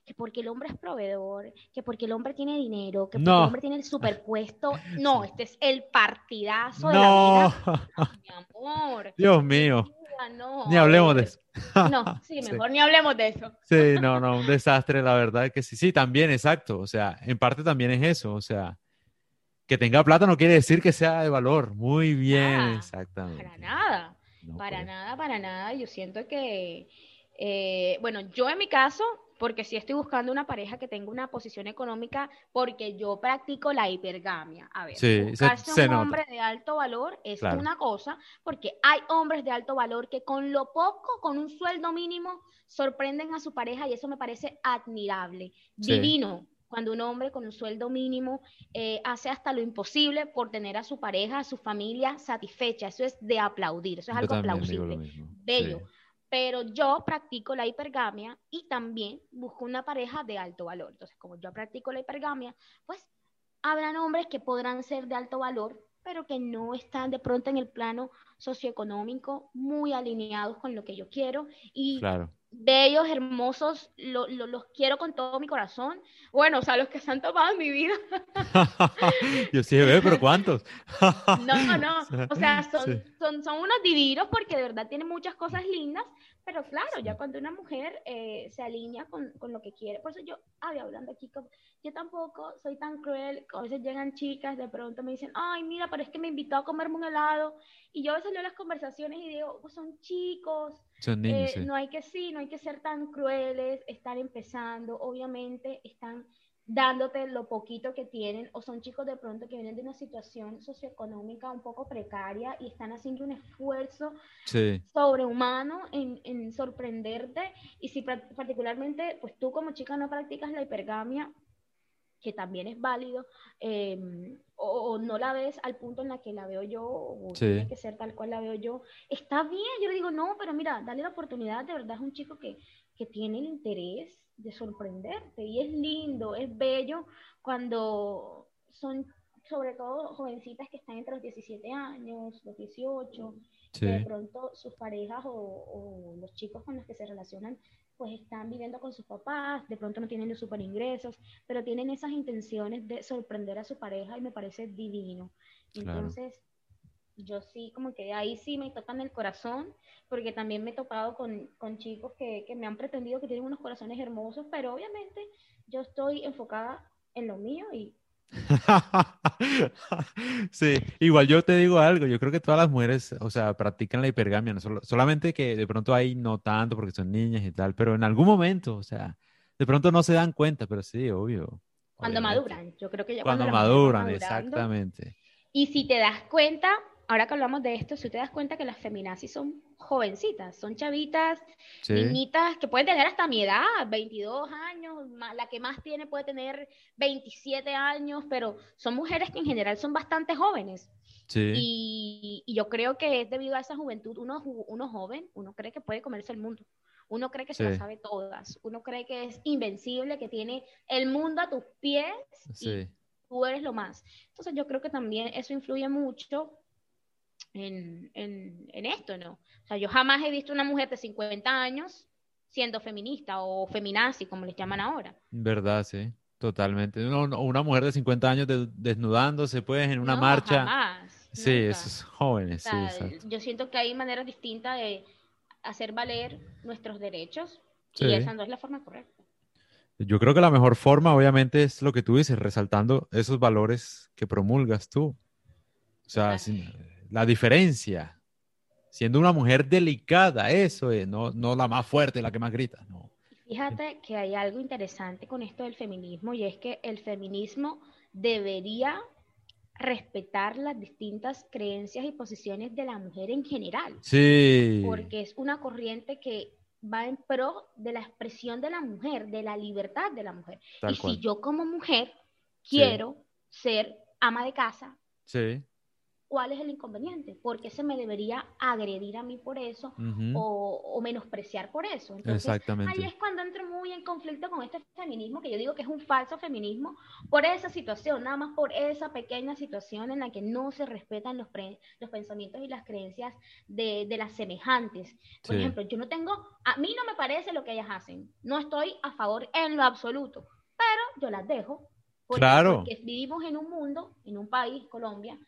que porque el hombre es proveedor, que porque el hombre tiene dinero, que porque el hombre tiene el superpuesto. No, este es el partidazo de la vida. mi amor. Dios mío. ni hablemos de eso. No, sí, mejor ni hablemos de eso. Sí, no, no, un desastre, la verdad que sí. Sí, también, exacto. O sea, en parte también es eso. O sea, que tenga plata no quiere decir que sea de valor. Muy bien, exactamente. Para nada, para pues. nada, para nada. Yo siento que, eh, bueno, yo en mi caso, porque si estoy buscando una pareja que tenga una posición económica, porque yo practico la hipergamia. A ver, sí, buscarse un hombre de alto valor es una cosa, porque hay hombres de alto valor que con lo poco, con un sueldo mínimo, sorprenden a su pareja y eso me parece admirable, divino. Cuando un hombre con un sueldo mínimo eh, hace hasta lo imposible por tener a su pareja, a su familia satisfecha, eso es de aplaudir, eso es algo aplausible, bello pero yo practico la hipergamia y también busco una pareja de alto valor. Entonces, como yo practico la hipergamia, pues habrán hombres que podrán ser de alto valor, pero que no están de pronto en el plano socioeconómico muy alineados con lo que yo quiero y claro bellos, hermosos, los quiero con todo mi corazón. Bueno, o sea, los que se han tomado en mi vida. Yo sí veo, pero ¿cuántos? no, no, o sea, son, son, son unos divinos porque de verdad tienen muchas cosas lindas, pero claro, ya cuando una mujer eh, se alinea con, con, lo que quiere, por eso yo había hablando aquí, yo tampoco soy tan cruel, a veces llegan chicas, de pronto me dicen, ay, mira, pero es que me invitó a comerme un helado, y yo a veces leo las conversaciones y digo, pues son chicos, son niños, eh, no hay que, sí, no hay que ser tan crueles, están empezando, obviamente están dándote lo poquito que tienen, o son chicos de pronto que vienen de una situación socioeconómica un poco precaria y están haciendo un esfuerzo sobrehumano en, en, sorprenderte. Y si particularmente, pues tú como chica no practicas la hipergamia, que también es válido, em, o, no la ves al punto en la que la veo yo, o tiene que ser tal cual la veo yo, está bien, yo le digo, no, pero mira, dale la oportunidad, de verdad es un chico que, que tiene el interés de sorprenderte. Y es lindo, es bello cuando son sobre todo jovencitas que están entre los 17 años, los 18, de pronto sus parejas o, los chicos con los que se relacionan pues están viviendo con sus papás, de pronto no tienen los super ingresos, pero tienen esas intenciones de sorprender a su pareja y me parece divino. Entonces, yo sí, como que ahí sí me tocan el corazón, porque también me he topado con, con chicos que, que, me han pretendido que tienen unos corazones hermosos, pero obviamente yo estoy enfocada en lo mío y... sí, igual yo te digo algo, yo creo que todas las mujeres, o sea, practican la hipergamia, no solamente que de pronto ahí no tanto porque son niñas y tal, pero en algún momento, o sea, de pronto no se dan cuenta, pero sí, obvio. Cuando maduran, yo creo que ya cuando, cuando maduran, exactamente. Y si te das cuenta, ahora que hablamos de esto, si te das cuenta que las feminazis son jovencitas, son chavitas, niñitas que pueden tener hasta mi edad, 22 años, la que más tiene puede tener 27 años, pero son mujeres que en general son bastante jóvenes. Y, yo creo que es debido a esa juventud, uno, uno joven, uno cree que puede comerse el mundo. Uno cree que se lo sabe todas. Uno cree que es invencible, que tiene el mundo a tus pies y tú eres lo más. Entonces yo creo que también eso influye mucho en, en, esto, ¿no? O sea, yo jamás he visto una mujer de 50 años siendo feminista o feminazi, como les llaman ahora. Verdad, sí, totalmente. una mujer de 50 años desnudándose, pues, en una marcha. Jamás, sí, esos jóvenes, sí, Yo siento que hay maneras distintas de hacer valer nuestros derechos y esa no es la forma correcta. Yo creo que la mejor forma, obviamente, es lo que tú dices, resaltando esos valores que promulgas tú. O sea, la diferencia, siendo una mujer delicada, eso es, no, no la más fuerte, la que más grita, no. Fíjate que hay algo interesante con esto del feminismo y es que el feminismo debería respetar las distintas creencias y posiciones de la mujer en general. Sí. Porque es una corriente que va en pro de la expresión de la mujer, de la libertad de la mujer. y si yo como mujer quiero ser ama de casa, sí. ¿Cuál es el inconveniente? ¿Por qué se me debería agredir a mí por eso o, menospreciar por eso? Exactamente. Ahí es cuando entro muy en conflicto con este feminismo, que yo digo que es un falso feminismo, por esa situación, nada más por esa pequeña situación en la que no se respetan los, los pensamientos y las creencias de, las semejantes. Por ejemplo, yo no tengo, a mí no me parece lo que ellas hacen, no estoy a favor en lo absoluto, pero yo las dejo. claro. Porque vivimos en un mundo, en un país, Colombia,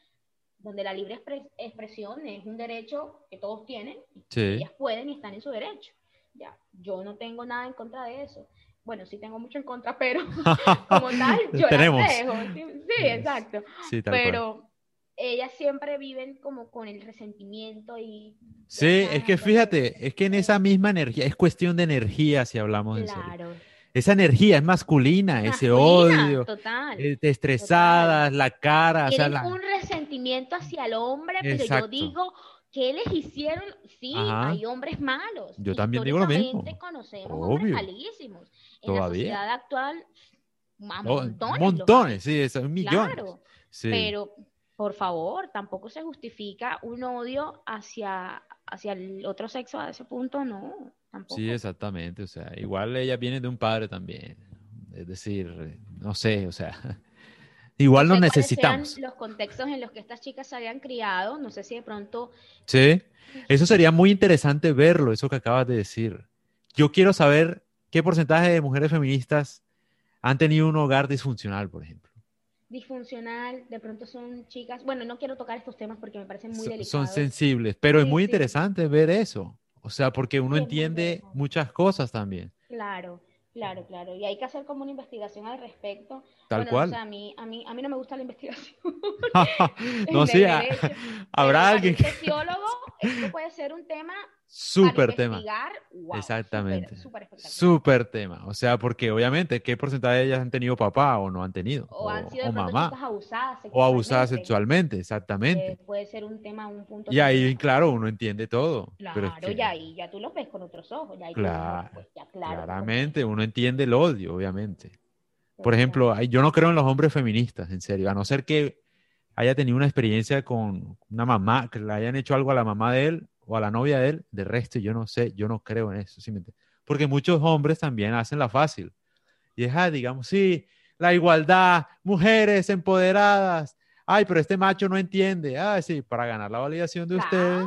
donde la libre expresión es un derecho que todos tienen, y ellas pueden y están en su derecho. Ya, yo no tengo nada en contra de eso. Bueno, sí tengo mucho en contra, pero como tal, yo Tenemos. las dejo. Sí, exacto. pero ellas siempre viven como con el resentimiento y... Sí, es que fíjate, es que en esa misma energía, es cuestión de energía si hablamos claro. en esa energía es masculina, ese odio, total, eh, estresadas, la cara. Tienen un resentimiento hacia el hombre, pero yo digo, ¿qué les hicieron? Sí, hay hombres malos. Yo también digo lo mismo. conocemos hombres malísimos. En la sociedad actual, montones. montones, sí, son millones. Claro, pero por favor, tampoco se justifica un odio hacia, hacia el otro sexo a ese punto, no. Sí, exactamente. O sea, igual ella viene de un padre también. Es decir, no sé, o sea, igual no necesitamos. Los contextos en los que estas chicas se habían criado, no sé si de pronto. Sí, eso sería muy interesante verlo, eso que acabas de decir. Yo quiero saber qué porcentaje de mujeres feministas han tenido un hogar disfuncional, por ejemplo. Disfuncional, de pronto son chicas. Bueno, no quiero tocar estos temas porque me parecen muy delicados. Son sensibles, pero es muy interesante ver eso. O sea, porque uno entiende muchas cosas también. Claro, claro, claro. Y hay que hacer como una investigación al respecto. Tal cual. O sea, a mí, a, mí, a mí no me gusta la investigación. no, sí, habrá alguien que... sociólogo, esto puede ser un tema Súper tema. Exactamente. Súper tema. O sea, porque obviamente, ¿qué porcentaje de ellas han tenido papá o no han tenido? O, han sido mamá. abusadas O abusadas sexualmente, exactamente. Eh, puede ser un tema, un punto. Y ahí, claro, uno entiende todo. Claro, y ahí ya tú lo ves con otros ojos. Ya claro, pues, claramente, uno entiende el odio, obviamente. Por ejemplo, yo no creo en los hombres feministas, en serio, a no ser que haya tenido una experiencia con una mamá, que le hayan hecho algo a la mamá de él o a la novia de él, de resto yo no sé, yo no creo en eso, porque muchos hombres también hacen la fácil. Y es, ah, digamos, sí, la igualdad, mujeres empoderadas, ay, pero este macho no entiende, ah, sí, para ganar la validación de ustedes.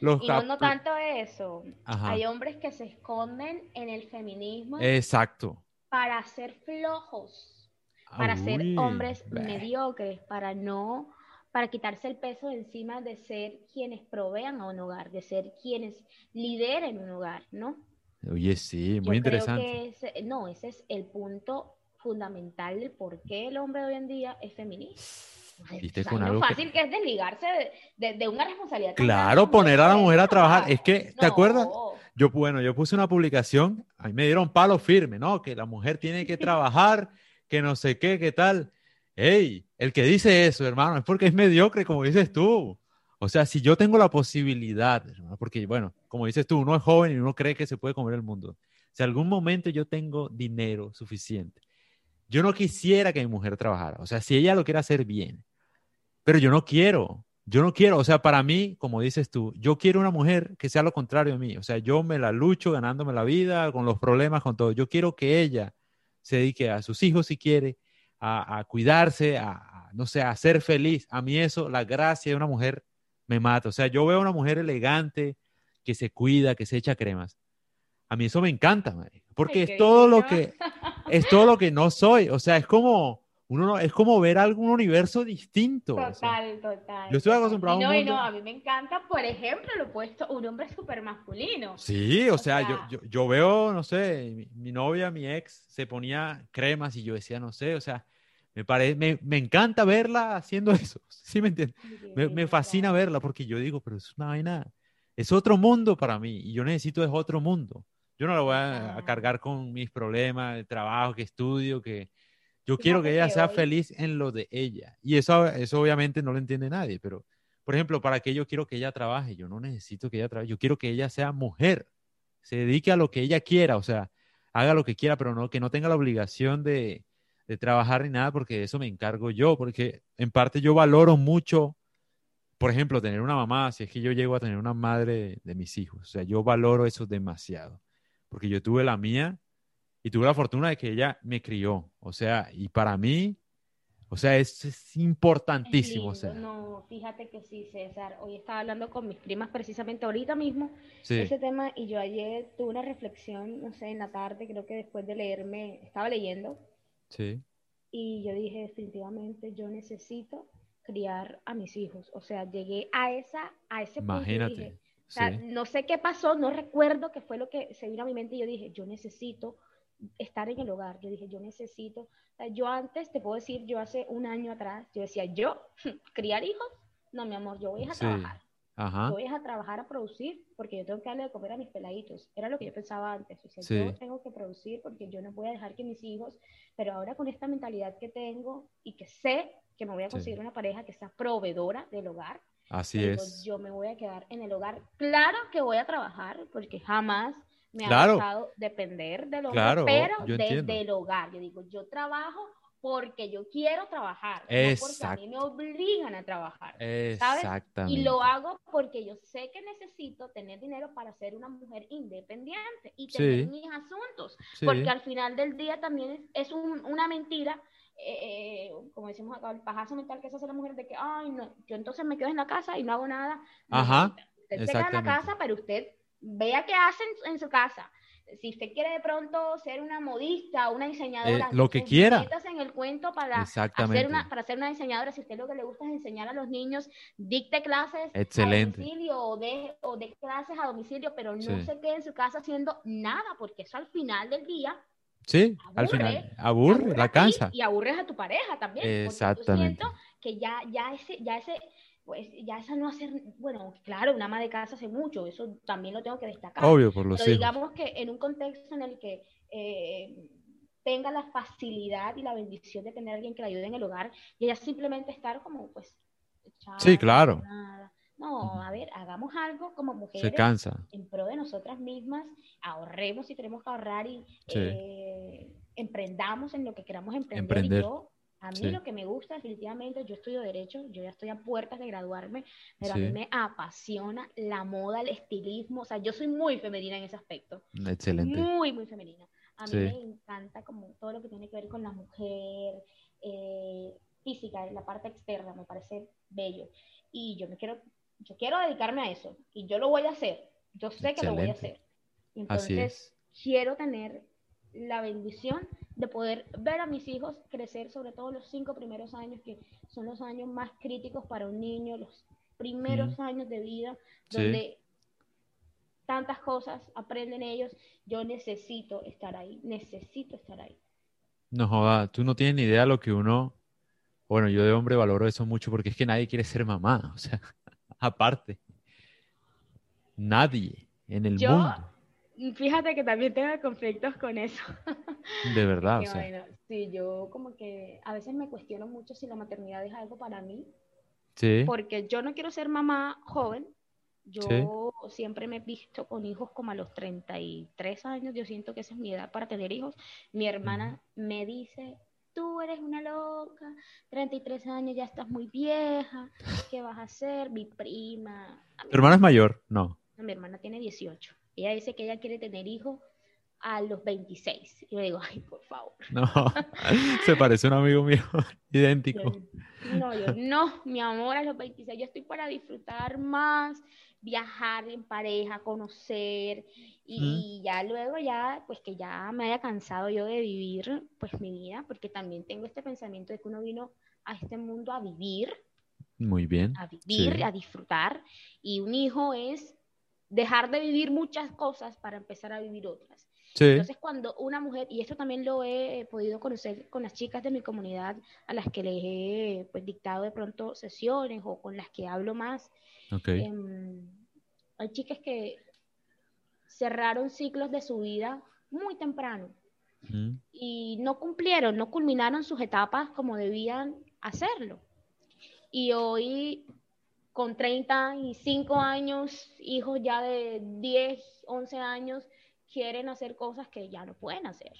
Los y no, tanto eso, hay hombres que se esconden en el feminismo. Exacto. Para ser flojos, para ser hombres mediocres, para no para quitarse el peso de encima de ser quienes provean a un hogar, de ser quienes lideren un hogar, ¿no? Oye, sí, muy interesante. no, ese es el punto fundamental del por qué el hombre hoy en día es feminista. Es fácil que... es desligarse de, una responsabilidad. Claro, poner a la mujer a trabajar. Es que, ¿te acuerdas? Yo, bueno, yo puse una publicación, ahí me dieron palo firme, ¿no? Que la mujer tiene que trabajar, que no sé qué, qué tal. Hey, el que dice eso, hermano, es porque es mediocre, como dices tú. O sea, si yo tengo la posibilidad, porque bueno, como dices tú, uno es joven y uno cree que se puede comer el mundo. Si algún momento yo tengo dinero suficiente, yo no quisiera que mi mujer trabajara. O sea, si ella lo quiere hacer bien, pero yo no quiero, yo no quiero. O sea, para mí, como dices tú, yo quiero una mujer que sea lo contrario de mí. O sea, yo me la lucho ganándome la vida, con los problemas, con todo. Yo quiero que ella se dedique a sus hijos si quiere, a, cuidarse, a, no sé, a ser feliz. A mí eso, la gracia de una mujer me mata. O sea, yo veo a una mujer elegante que se cuida, que se echa cremas. A mí eso me encanta, porque es todo lo que es todo lo que no soy. O sea, es como uno no, es como ver algún universo distinto. Total, total. Yo estoy acostumbrado a un no, a mí me encanta, por ejemplo, lo puesto un hombre súper masculino. Sí, o, sea, Yo, yo, yo, veo, no sé, mi, novia, mi ex, se ponía cremas y yo decía, no sé, o sea, me, parece, me, me encanta verla haciendo eso, ¿sí me entiendes? Me, me, fascina verla porque yo digo, pero es una vaina, es otro mundo para mí y yo necesito es otro mundo. Yo no la voy a, a cargar con mis problemas, el trabajo que estudio, que yo quiero que ella sea feliz en lo de ella. Y eso, eso obviamente no lo entiende nadie, pero, por ejemplo, ¿para qué yo quiero que ella trabaje? Yo no necesito que ella trabaje, yo quiero que ella sea mujer, se dedique a lo que ella quiera, o sea, haga lo que quiera, pero no que no tenga la obligación de, de trabajar ni nada, porque de eso me encargo yo, porque en parte yo valoro mucho, por ejemplo, tener una mamá, si es que yo llego a tener una madre de, de mis hijos, o sea, yo valoro eso demasiado, porque yo tuve la mía y tuve la fortuna de que ella me crió. O sea, y para mí, o sea, es, es importantísimo. o sea. No, fíjate que sí, César. Hoy estaba hablando con mis primas precisamente ahorita mismo ese tema y yo ayer tuve una reflexión, no sé, en la tarde, creo que después de leerme, estaba leyendo. Sí. Y yo dije, definitivamente, yo necesito criar a mis hijos. O sea, llegué a esa, a ese Imagínate. punto. Dije, o sea, no sé qué pasó, no recuerdo qué fue lo que se vino a mi mente y yo dije, yo necesito estar en el hogar. Yo dije, yo necesito, yo antes, te puedo decir, yo hace un año atrás, yo decía, yo, criar hijos, no, mi amor, yo voy a trabajar. Yo voy a trabajar a producir porque yo tengo que darle de comer a mis peladitos. Era lo que yo pensaba antes. O sea, yo tengo que producir porque yo no voy a dejar que mis hijos, pero ahora con esta mentalidad que tengo y que sé que me voy a conseguir una pareja que sea proveedora del hogar. Así es. yo me voy a quedar en el hogar. Claro que voy a trabajar porque jamás me claro. ha gustado depender del hogar, pero desde el hogar. Yo digo, yo trabajo porque yo quiero trabajar, no porque a mí me obligan a trabajar, ¿sabes? Y lo hago porque yo sé que necesito tener dinero para ser una mujer independiente y tener mis asuntos, porque al final del día también es, una mentira, eh, eh, como decimos acá, el pajazo mental que se hace la mujer de que, ay, no, yo entonces me quedo en la casa y no hago nada. Ajá. Usted se queda en la casa, pero usted vea qué hacen en su casa. Si usted quiere de pronto ser una modista, una diseñadora, eh, lo que quiera. en el cuento para hacer, una, para ser una diseñadora. Si usted lo que le gusta es enseñar a los niños, dicte clases Excelente. a domicilio o de, o de clases a domicilio, pero no se quede en su casa haciendo nada, porque eso al final del día Sí, al final aburre, la cansa. Y aburres a tu pareja también. Exactamente. Siento que ya, ya ese, ya ese, pues ya esa no hacer, bueno, claro, una ama de casa hace mucho, eso también lo tengo que destacar. Obvio, por los Pero digamos que en un contexto en el que eh, tenga la facilidad y la bendición de tener a alguien que la ayude en el hogar y ella simplemente estar como, pues, sí, claro. No, a ver, hagamos algo como mujeres. Se cansa. En pro de nosotras mismas, ahorremos si tenemos que ahorrar y eh, emprendamos en lo que queramos emprender. emprender. A mí lo que me gusta definitivamente, yo estudio derecho, yo ya estoy a puertas de graduarme, pero a mí me apasiona la moda, el estilismo, o sea, yo soy muy femenina en ese aspecto. Excelente. Muy, muy femenina. A mí me encanta como todo lo que tiene que ver con la mujer, eh, física, la parte externa, me parece bello. Y yo me quiero, yo quiero dedicarme a eso, y yo lo voy a hacer, yo sé que lo voy a hacer. Entonces, quiero tener la bendición de poder ver a mis hijos crecer, sobre todo los cinco primeros años, que son los años más críticos para un niño, los primeros años de vida, donde tantas cosas aprenden ellos. Yo necesito estar ahí, necesito estar ahí. No joda, tú no tienes ni idea de lo que uno, bueno, yo de hombre valoro eso mucho porque es que nadie quiere ser mamá, o sea, aparte, nadie en el mundo Fíjate que también tengo conflictos con eso. De verdad, o sea. sí, yo como que a veces me cuestiono mucho si la maternidad es algo para mí. Sí. Porque yo no quiero ser mamá joven. Yo siempre me he visto con hijos como a los 33 años. Yo siento que esa es mi edad para tener hijos. Mi hermana me dice, tú eres una loca, 33 años, ya estás muy vieja, ¿qué vas a hacer? Mi prima. ¿Tu hermana es mayor? No. Mi hermana tiene 18. Ella dice que ella quiere tener hijos a los 26. Y yo digo, ay, por favor. No, se parece a un amigo mío, idéntico. No, yo, no, mi amor, a los 26 yo estoy para disfrutar más, viajar en pareja, conocer y, ya luego ya, pues que ya me haya cansado yo de vivir pues mi vida, porque también tengo este pensamiento de que uno vino a este mundo a vivir. Muy bien. A vivir, a disfrutar. Y un hijo es dejar de vivir muchas cosas para empezar a vivir otras. Entonces, cuando una mujer, y esto también lo he podido conocer con las chicas de mi comunidad a las que les he pues, dictado de pronto sesiones o con las que hablo más, em, hay chicas que cerraron ciclos de su vida muy temprano y no cumplieron, no culminaron sus etapas como debían hacerlo. Y hoy, con 35 años, hijos ya de 10, 11 años, quieren hacer cosas que ya no pueden hacer.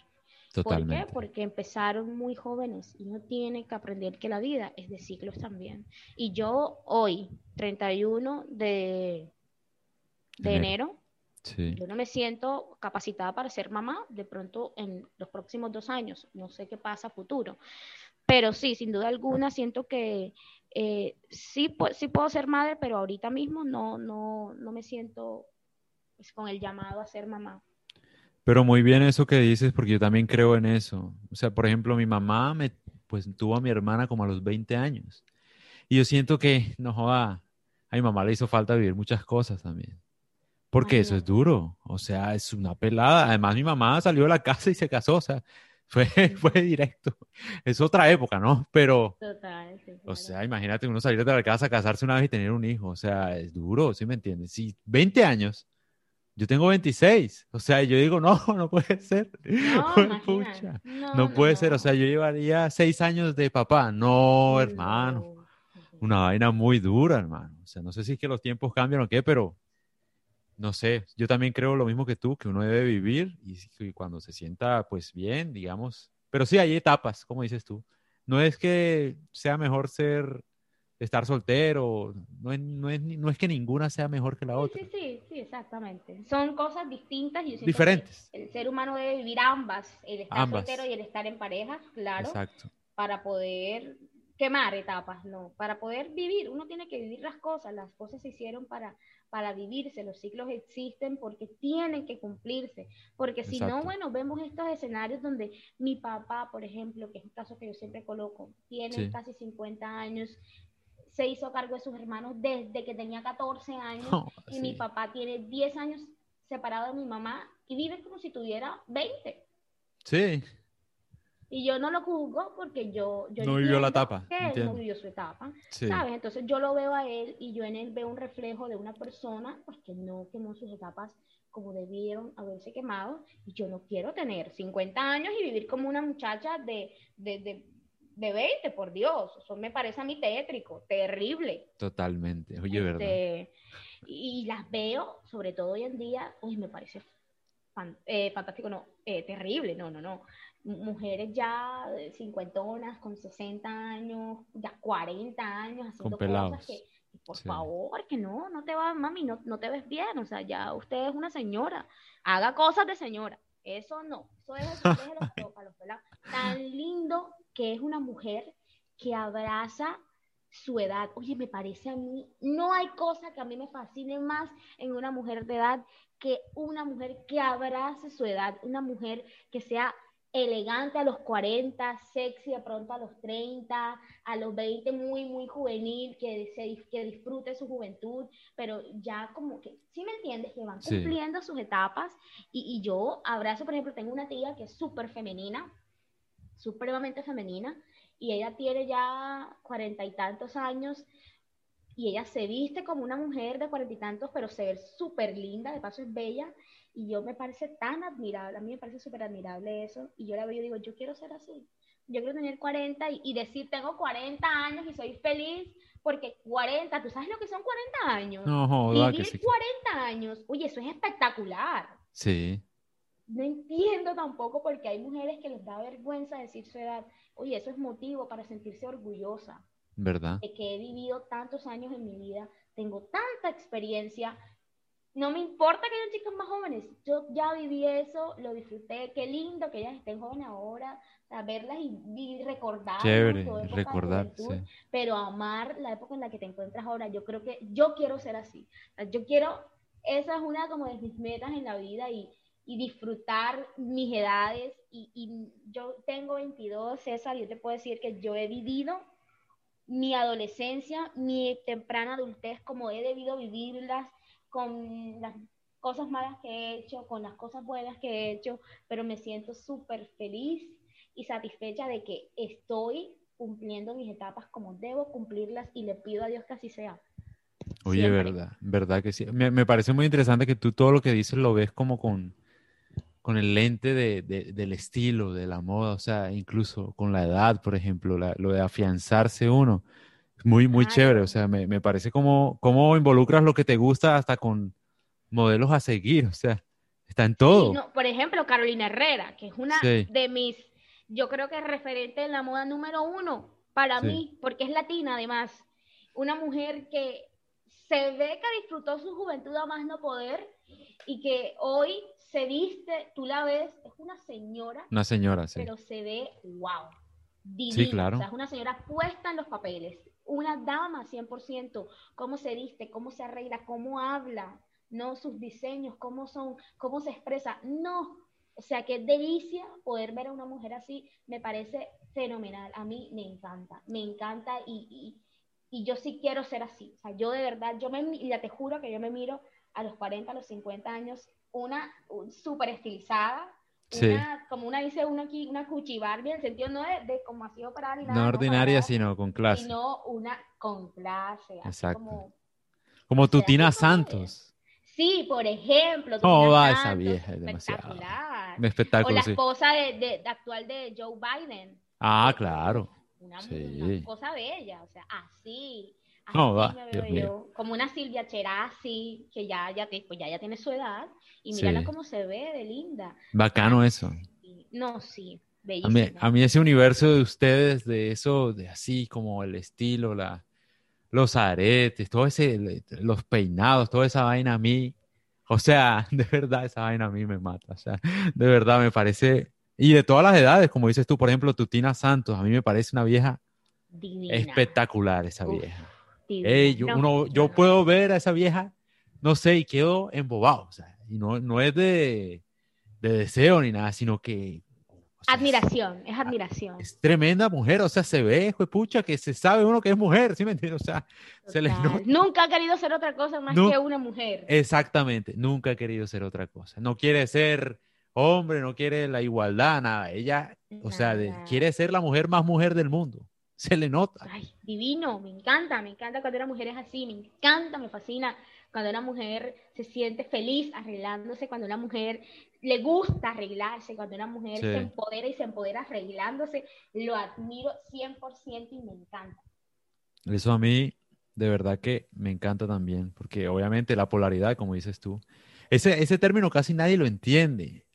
Totalmente. ¿Por qué? Porque empezaron muy jóvenes y no tienen que aprender que la vida es de ciclos también. Y yo hoy, 31 de, de enero, yo no me siento capacitada para ser mamá de pronto en los próximos dos años. No sé qué pasa futuro. Pero sí, sin duda alguna, siento que eh, sí, sí puedo ser madre, pero ahorita mismo no, no, no me siento pues, con el llamado a ser mamá. Pero muy bien eso que dices, porque yo también creo en eso. O sea, por ejemplo, mi mamá me, pues tuvo a mi hermana como a los 20 años. Y yo siento que, no joda, a mi mamá le hizo falta vivir muchas cosas también. Porque eso es duro. O sea, es una pelada. Además, mi mamá salió de la casa y se casó. O sea, fue, fue directo. Es otra época, ¿no? Pero, Total, o sea, imagínate uno salir de la casa, casarse una vez y tener un hijo. O sea, es duro, ¿sí me entiendes? Sí, 20 años yo tengo 26. O sea, yo digo, no, no puede ser. No, no, puede ser. O sea, yo llevaría seis años de papá. No, hermano. Una vaina muy dura, hermano. O sea, no sé si es que los tiempos cambian o qué, pero no sé. Yo también creo lo mismo que tú, que uno debe vivir y, y cuando se sienta, pues bien, digamos. Pero sí, hay etapas, como dices tú. No es que sea mejor ser estar soltero, no es, no, es, no es que ninguna sea mejor que la otra. Sí, sí, sí, exactamente. Son cosas distintas y diferentes. El ser humano debe vivir ambas, el estar soltero y el estar en pareja, claro, Exacto. para poder quemar etapas, no, para poder vivir, uno tiene que vivir las cosas, las cosas se hicieron para, para vivirse, los ciclos existen porque tienen que cumplirse, porque si no, bueno, vemos estos escenarios donde mi papá, por ejemplo, que es un caso que yo siempre coloco, tiene casi 50 años, se hizo cargo de sus hermanos desde que tenía 14 años y mi papá tiene 10 años separado de mi mamá y vive como si tuviera 20. Sí. Y yo no lo juzgo porque yo... yo no vivió la etapa. él no vivió su etapa, ¿sabes? Entonces yo lo veo a él y yo en él veo un reflejo de una persona pues, que no quemó sus etapas como debieron haberse quemado y yo no quiero tener 50 años y vivir como una muchacha de, de, de de 20, por Dios. Eso me parece a mí tétrico, terrible. Totalmente, oye, ¿verdad? Este, y las veo, sobre todo hoy en día, uy, me parece eh, fantástico, no, eh, terrible, no, no, no. Mujeres ya cincuentonas, con 60 años, ya 40 años, haciendo cosas que, por favor, que no, no te va, mami, no, no te ves bien, o sea, ya usted es una señora, haga cosas de señora. Eso no, eso es, eso los, los pelados. Tan lindo que es una mujer que abraza su edad. Oye, me parece a mí, no hay cosa que a mí me fascine más en una mujer de edad que una mujer que abrace su edad, una mujer que sea elegante a los 40, sexy de pronto a los 30, a los 20 muy, muy juvenil, que, se, que disfrute su juventud, pero ya como que, ¿sí me entiendes? Que van cumpliendo sus etapas y, y, yo abrazo, por ejemplo, tengo una tía que es súper femenina, supremamente femenina y ella tiene ya cuarenta y tantos años y ella se viste como una mujer de cuarenta y tantos, pero se ve súper linda, de paso es bella y yo me parece tan admirable, a mí me parece súper admirable eso y yo la veo y digo, yo quiero ser así, yo quiero tener 40 y, decir, tengo 40 años y soy feliz porque 40, ¿tú sabes lo que son 40 años? No, Vivir 40 años, oye, eso es espectacular. Sí no entiendo tampoco porque hay mujeres que les da vergüenza decir su edad. Oye, eso es motivo para sentirse orgullosa. ¿Verdad? De que he vivido tantos años en mi vida, tengo tanta experiencia. no me importa que hayan chicas más jóvenes, yo ya viví eso, lo disfruté, qué lindo que ellas estén jóvenes ahora, a verlas y, recordar. Chévere, recordar, Pero amar la época en la que te encuentras ahora, yo creo que yo quiero ser así. yo quiero, esa es una como de mis metas en la vida y, disfrutar mis edades. Y, y yo tengo 22, César, yo te puedo decir que yo he vivido mi adolescencia, mi temprana adultez como he debido vivirlas con las cosas malas que he hecho, con las cosas buenas que he hecho, pero me siento súper feliz y satisfecha de que estoy cumpliendo mis etapas como debo cumplirlas y le pido a Dios que así sea. Oye, verdad, verdad que sí. Me, parece muy interesante que tú todo lo que dices lo ves como con, con el lente de, del estilo, de la moda, o sea, incluso con la edad, por ejemplo, lo de afianzarse uno. Muy, muy chévere. O sea, me, me parece como cómo involucras lo que te gusta hasta con modelos a seguir. O sea, está en todo. por ejemplo, Carolina Herrera, que es una de mis, yo creo que es referente en la moda número uno para mí, porque es latina además. Una mujer que se ve que disfrutó su juventud a más no poder y que hoy se viste, tú la ves, es una señora. Una señora, sí. Pero se ve, wow. Divina. Sí, claro. O sea, es una señora puesta en los papeles una dama 100%, cómo se viste, cómo se arregla, cómo habla, no sus diseños, cómo son, cómo se expresa, no. O sea, qué delicia poder ver a una mujer así, me parece fenomenal, a mí me encanta, me encanta y, y, yo sí quiero ser así. O sea, yo de verdad, yo me, ya te juro que yo me miro a los 40, a los 50 años, una súper estilizada, como una dice uno aquí, una cuchi en el sentido no de, de como así operada ni nada. No ordinaria, sino con clase. Sino una con clase. Exacto. Como, como Tutina Santos. Sí, por ejemplo. ¿Cómo va esa vieja? Es demasiado. Espectacular. O la esposa de, actual de Joe Biden. Ah, claro. Una, sí. una cosa bella, o sea, así. No, va, como una Silvia Cherasi, que ya, ya, pues ya, ya tiene su edad, y mírala cómo se ve de linda. Bacano eso. No, sí, a mí, a mí, ese universo de ustedes, de eso, de así como el estilo, la, los aretes, todo ese, los peinados, toda esa vaina a mí, o sea, de verdad esa vaina a mí me mata, o sea, de verdad me parece, y de todas las edades, como dices tú, por ejemplo, Tutina Santos, a mí me parece una vieja espectacular esa vieja yo, uno, yo puedo ver a esa vieja, no sé, y quedo embobado. O sea, y no, no es de, de deseo ni nada, sino que admiración, es, admiración. Es tremenda mujer, o sea, se ve, pucha, que se sabe uno que es mujer, ¿sí me entiendes? O sea, se le Nunca ha querido ser otra cosa más que una mujer. Exactamente, nunca ha querido ser otra cosa. No quiere ser hombre, no quiere la igualdad, nada. Ella, o sea, quiere ser la mujer más mujer del mundo se le nota. Ay, divino, me encanta, me encanta cuando una mujer es así, me encanta, me fascina cuando una mujer se siente feliz arreglándose, cuando una mujer le gusta arreglarse, cuando una mujer se empodera y se empodera arreglándose, lo admiro 100% y me encanta. Eso a mí, de verdad que me encanta también, porque obviamente la polaridad, como dices tú, ese, ese término casi nadie lo entiende.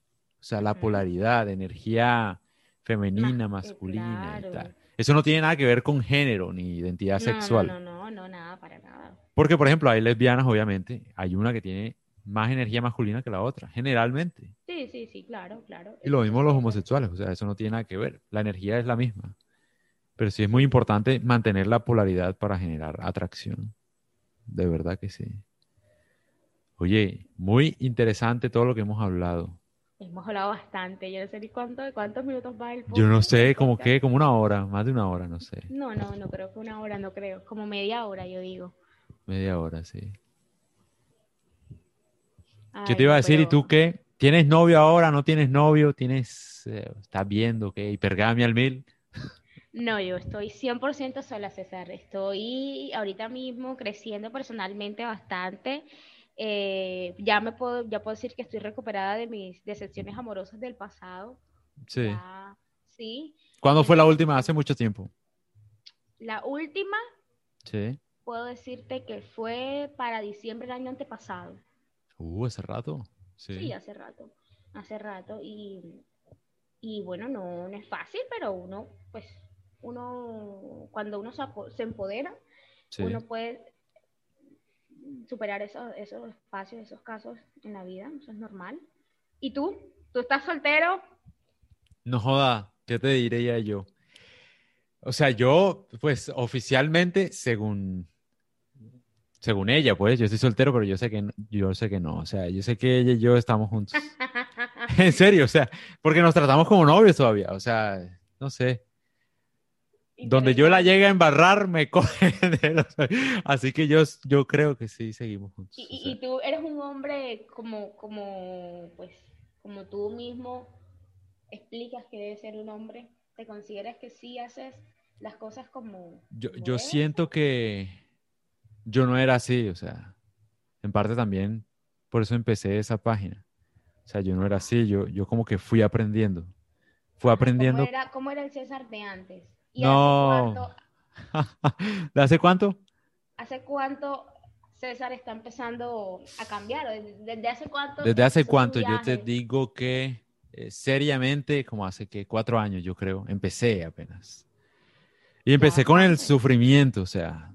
O sea, la polaridad, energía femenina, masculina y tal. Eso no tiene nada que ver con género ni identidad sexual. No, no, no, nada, para nada. Porque, por ejemplo, hay lesbianas, obviamente, hay una que tiene más energía masculina que la otra, generalmente. Sí, sí, sí, claro, claro. Y lo mismo los homosexuales, o sea, eso no tiene nada que ver. La energía es la misma. Pero sí es muy importante mantener la polaridad para generar atracción. De verdad que sí. Oye, muy interesante todo lo que hemos hablado. Hemos hablado bastante. Yo no sé ni cuánto, cuántos minutos va el Yo no sé, como que, como una hora, más de una hora, no sé. No, no, no creo que una hora, no creo. Como media hora, yo digo. Media hora, sí. ¿Qué te iba a decir? ¿Y tú qué? ¿Tienes novio ahora? ¿No tienes novio? ¿Tienes, eh, estás viendo qué? ¿Hipergamia al mil? No, yo estoy 100% sola, César. Estoy ahorita mismo creciendo personalmente bastante. Eh, ya me puedo, ya puedo decir que estoy recuperada de mis decepciones amorosas del pasado. Sí. sí. ¿Cuándo fue la última? Hace mucho tiempo. La última. Sí. Puedo decirte que fue para diciembre del año antepasado. Uh, hace rato. Sí. sí, hace rato. Hace rato. Y, y bueno, no, no, es fácil, pero uno, pues, uno, cuando uno se, se empodera, uno puede superar esos, esos espacios, esos casos en la vida, eso es normal. ¿Y tú? ¿Tú estás soltero? No joda, ¿qué te diría yo? O sea, yo, pues oficialmente, según, según ella, pues, yo estoy soltero, pero yo sé que no, yo sé que no. O sea, yo sé que ella y yo estamos juntos. en serio, o sea, porque nos tratamos como novios todavía. O sea, no sé. Donde yo la llegue a embarrar, me coge. Así que yo, yo creo que sí, seguimos juntos. ¿Y, y tú eres un hombre como, como, pues, como tú mismo explicas que debe ser un hombre? ¿Te consideras que sí haces las cosas como... Yo, yo siento que yo no era así, o sea, en parte también por eso empecé esa página. O sea, yo no era así, yo, yo como que fui aprendiendo. Fui aprendiendo... ¿Cómo era, ¿Cómo era, el César de antes? No. ¿De hace cuánto? ¿Hace cuánto César está empezando a cambiar? ¿Desde hace cuánto? ¿Desde hace cuánto? Yo te digo que eh, seriamente como hace que cuatro años, yo creo. Empecé apenas. Y empecé con el sufrimiento, o sea,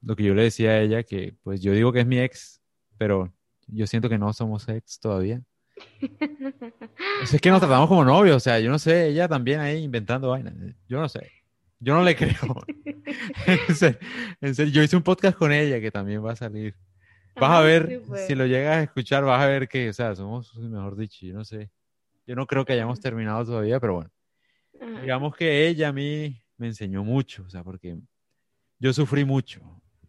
lo que yo le decía a ella, que pues yo digo que es mi ex, pero yo siento que no somos ex todavía. Es que nos tratamos como novios, o sea, yo no sé, ella también ahí inventando vainas. Yo no sé, yo no le creo. en, serio, yo hice un podcast con ella que también va a salir. Vas a ver, si lo llegas a escuchar, vas a ver que, o sea, somos, mejor dicho, yo no sé. Yo no creo que hayamos terminado todavía, pero bueno. Digamos que ella a mí me enseñó mucho, o sea, porque yo sufrí mucho.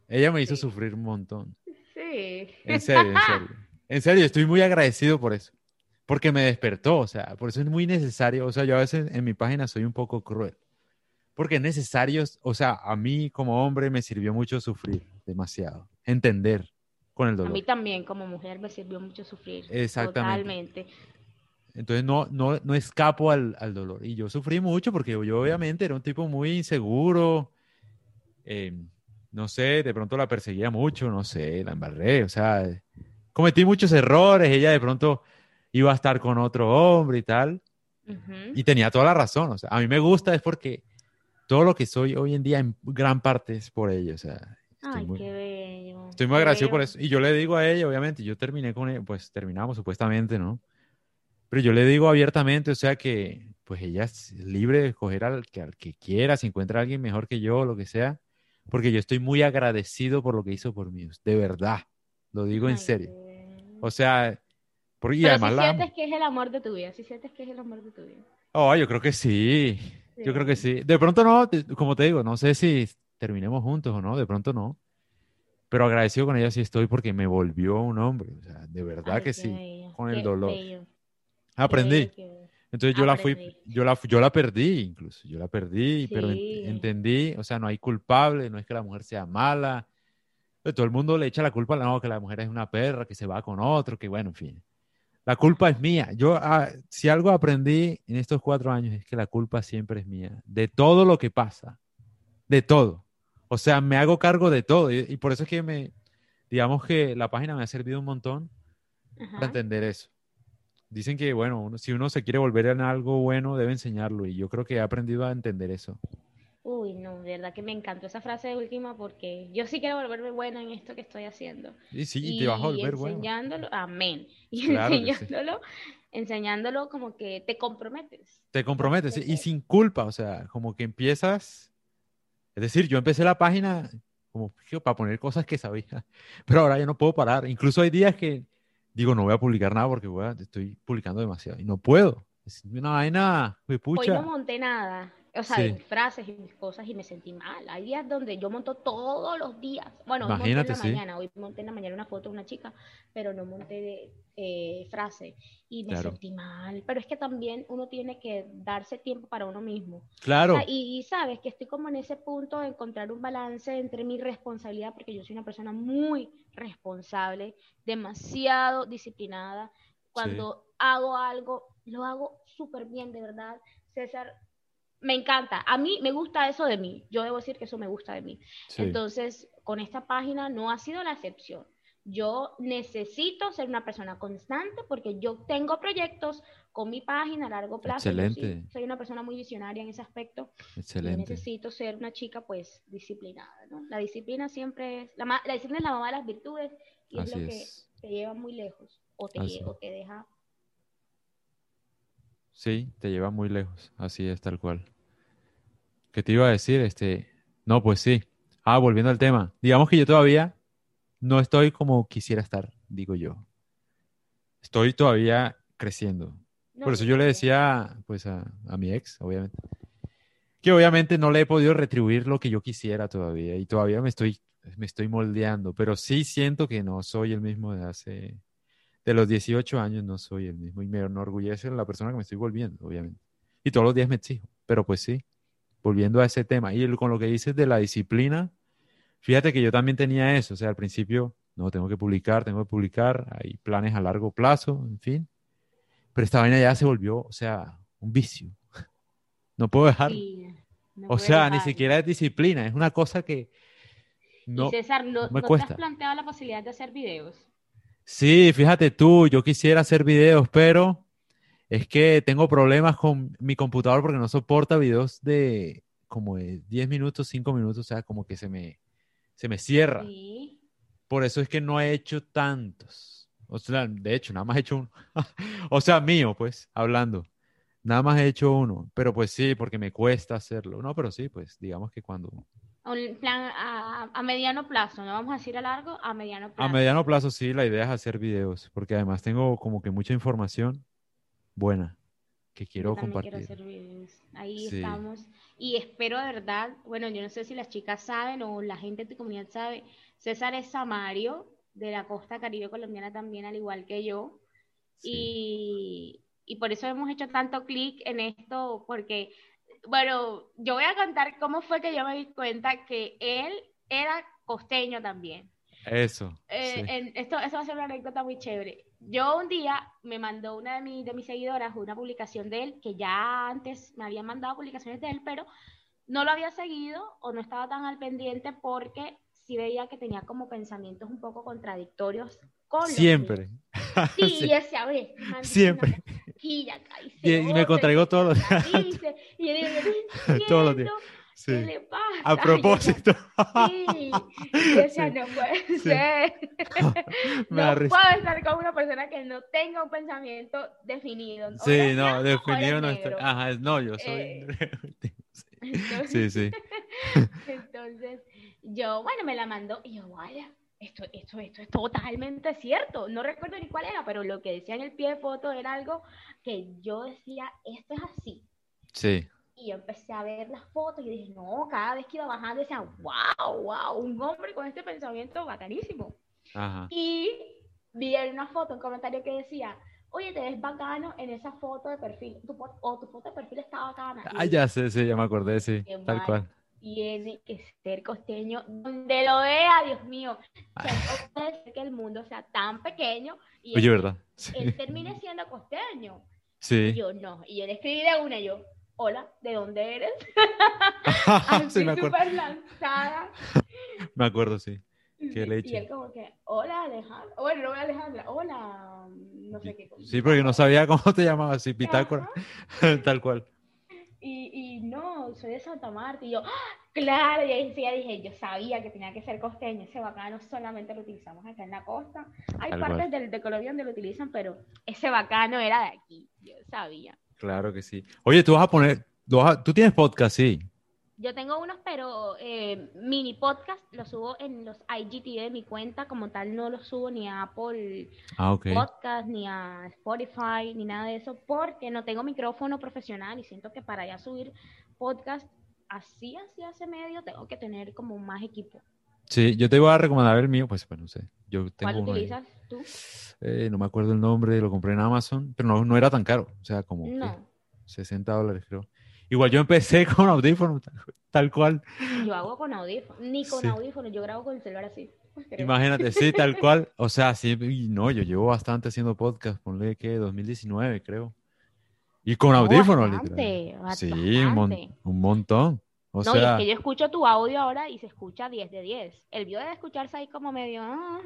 Ella me hizo sufrir un montón. Sí. En serio, en serio. En serio, estoy muy agradecido por eso. Porque me despertó, o sea, por eso es muy necesario. O sea, yo a veces en mi página soy un poco cruel. Porque es necesario, o sea, a mí como hombre me sirvió mucho sufrir demasiado. Entender con el dolor. A mí también como mujer me sirvió mucho sufrir. Exactamente. Totalmente. Entonces no, no, no escapo al, al, dolor. Y yo sufrí mucho porque yo, obviamente era un tipo muy inseguro. Eh, no sé, de pronto la perseguía mucho, no sé, la embarré. O sea, cometí muchos errores. Ella de pronto iba a estar con otro hombre y tal. Y tenía toda la razón. O sea, a mí me gusta es porque todo lo que soy hoy en día en gran parte es por ella. O sea, estoy muy, qué bello. Estoy muy agradecido por eso. Y yo le digo a ella, obviamente, yo terminé con ella, pues terminamos supuestamente, ¿no? Pero yo le digo abiertamente, o sea que pues ella es libre de escoger al que, al que quiera, si encuentra a alguien mejor que yo, lo que sea, porque yo estoy muy agradecido por lo que hizo por mí, de verdad, lo digo en serio. O sea, porque Pero además si sientes que es el amor de tu vida, si sientes que es el amor de tu vida. Oh, yo creo que sí, yo creo que sí. De pronto no, como te digo, no sé si terminemos juntos o no, de pronto no. Pero agradecido con ella sí estoy porque me volvió un hombre, o sea, de verdad que sí, con el dolor. Aprendí. Entonces yo la fui, yo la, yo la perdí incluso, yo la perdí, pero entendí, o sea, no hay culpable, no es que la mujer sea mala. Todo el mundo le echa la culpa, no, que la mujer es una perra, que se va con otro, que bueno, en fin. La culpa es mía. Yo, ah, si algo aprendí en estos cuatro años es que la culpa siempre es mía, de todo lo que pasa, de todo. O sea, me hago cargo de todo y, por eso es que me, digamos que la página me ha servido un montón para entender eso dicen que, bueno, si uno se quiere volver en algo bueno, debe enseñarlo. Y yo creo que he aprendido a entender eso. Uy, no, de verdad que me encantó esa frase de última porque yo sí quiero volverme buena en esto que estoy haciendo. Y sí, y te vas a volver buena. Enseñándolo, amén. Y enseñándolo, enseñándolo como que te comprometes. Te comprometes, y sin culpa, o sea, como que empiezas. Es decir, yo empecé la página como para poner cosas que sabía, pero ahora ya no puedo parar. Incluso hay días que digo, no voy a publicar nada porque estoy publicando demasiado y no puedo. Es una vaina, pucha. Hoy no monté nada o sea, mis frases y mis cosas y me sentí mal. Hay días donde yo monto todos los días. Bueno, Imagínate, monté en la mañana, hoy monté en la mañana una foto de una chica, pero no monté de eh, frase y me sentí mal. Pero es que también uno tiene que darse tiempo para uno mismo. Claro. y, sabes que estoy como en ese punto de encontrar un balance entre mi responsabilidad, porque yo soy una persona muy responsable, demasiado disciplinada. Cuando hago algo, lo hago súper bien, de verdad. César, me encanta. A mí me gusta eso de mí. Yo debo decir que eso me gusta de mí. Entonces, con esta página no ha sido la excepción. Yo necesito ser una persona constante porque yo tengo proyectos con mi página a largo plazo. Excelente. soy una persona muy visionaria en ese aspecto. Excelente. necesito ser una chica pues disciplinada, ¿no? La disciplina siempre es, la, la disciplina es la mamá de las virtudes y es lo que te lleva muy lejos o te, o te deja. Sí, te lleva muy lejos, así es tal cual. ¿Qué te iba a decir? Este, no, pues sí. Ah, volviendo al tema. Digamos que yo todavía no estoy como quisiera estar, digo yo. Estoy todavía creciendo. Por eso yo le decía, pues, a, mi ex, obviamente, que obviamente no le he podido retribuir lo que yo quisiera todavía y todavía me estoy, me estoy moldeando, pero sí siento que no soy el mismo de hace, de los 18 años no soy el mismo y me enorgullece la persona que me estoy volviendo, obviamente. Y todos los días me exijo, pero pues sí, volviendo a ese tema y con lo que dices de la disciplina, Fíjate que yo también tenía eso, o sea, al principio, no, tengo que publicar, tengo que publicar, hay planes a largo plazo, en fin. Pero esta vaina ya se volvió, o sea, un vicio. No puedo dejar. o sea, ni siquiera es disciplina, es una cosa que no, y César, ¿no, me cuesta. te has planteado la posibilidad de hacer videos? Sí, fíjate tú, yo quisiera hacer videos, pero es que tengo problemas con mi computador porque no soporta videos de como de 10 minutos, 5 minutos, o sea, como que se me, se me cierra. Por eso es que no he hecho tantos. O sea, de hecho, nada más he hecho uno. o sea, mío, pues, hablando. Nada más he hecho uno. Pero pues sí, porque me cuesta hacerlo. No, pero sí, pues, digamos que cuando... Un plan a, mediano plazo, no vamos a decir a largo, a mediano plazo. A mediano plazo sí, la idea es hacer videos, porque además tengo como que mucha información buena que quiero compartir. Quiero hacer videos. Ahí estamos y espero de verdad, bueno, yo no sé si las chicas saben o la gente de tu comunidad sabe, César es Samario, de la costa caribe colombiana también, al igual que yo. Y, y, por eso hemos hecho tanto clic en esto, porque, bueno, yo voy a contar cómo fue que yo me di cuenta que él era costeño también. Eso. Eh, esto, eso va a ser una anécdota muy chévere. Yo un día me mandó una de, de mis seguidoras una publicación de él, que ya antes me había mandado publicaciones de él, pero no lo había seguido o no estaba tan al pendiente porque sí veía que tenía como pensamientos un poco contradictorios con Siempre. Sí, sí. y ese, a Siempre. Y, y, me contraigo todos los días. Y, yo digo, todos los días. ¿Qué le pasa? A propósito. Sí, decía, no puede ser. no puedo estar con una persona que no tenga un pensamiento definido. Sí, no, definido no estoy. Ajá, no, yo soy. Eh, sí, sí. entonces, yo, bueno, me la mandó y yo, vaya, esto, esto, esto es totalmente cierto. No recuerdo ni cuál era, pero lo que decía en el pie de foto era algo que yo decía, esto es así. Sí. Y yo empecé a ver las fotos y dije, no, cada vez que iba bajando decía, wow, wow, un hombre con este pensamiento bacanísimo. Y vi en una foto, un comentario que decía, oye, te ves bacano en esa foto de perfil, tu, o tu foto de perfil está bacana. Ah, ya sé, sí, ya me acordé, sí, tal cual. Tiene que ser costeño, donde lo vea, Dios mío. O sea, no puede ser que el mundo sea tan pequeño y Oye, ¿verdad? él termine siendo costeño. Sí. Y yo no, y yo le escribí de una, yo, hola, ¿de dónde eres? sí, me acuerdo. lanzada. me acuerdo, sí. Qué leche. Y él como que, hola Alejandra, bueno, no Alejandra, hola, no sé qué. Sí, porque no sabía cómo te llamabas, sí, Pitácora, tal cual. No, soy de Santa Marta, y yo, ¡Ah! claro, y ahí sí ya dije, yo sabía que tenía que ser costeño, ese bacano solamente lo utilizamos acá en la costa. Hay partes del, de Colombia donde lo utilizan, pero ese bacano era de aquí, yo sabía. Claro que sí. Oye, tú vas a poner, tú, tienes podcast, sí. Yo tengo unos, pero eh, mini podcast los subo en los IGTV de mi cuenta, como tal no los subo ni a Apple ah, Podcast, ni a Spotify, ni nada de eso, porque no tengo micrófono profesional y siento que para ya subir podcast así, así hace medio, tengo que tener como más equipo. Sí, yo te voy a recomendar el mío, pues bueno, no sé. Yo tengo ¿Cuál utilizas tú? Eh, no me acuerdo el nombre, lo compré en Amazon, pero no, no era tan caro, o sea, como 60 dólares creo. Igual yo empecé con audífonos, tal, cual. Yo hago con audífonos, ni con audífonos, yo grabo con el celular así. Imagínate, sí, tal cual. O sea, sí, no, yo llevo bastante haciendo podcast, ponle que 2019 creo. Y con audífonos, literal. Sí, un, un montón. O no, sea, y es que yo escucho tu audio ahora y se escucha 10 de 10. El video debe escucharse ahí como medio... ah,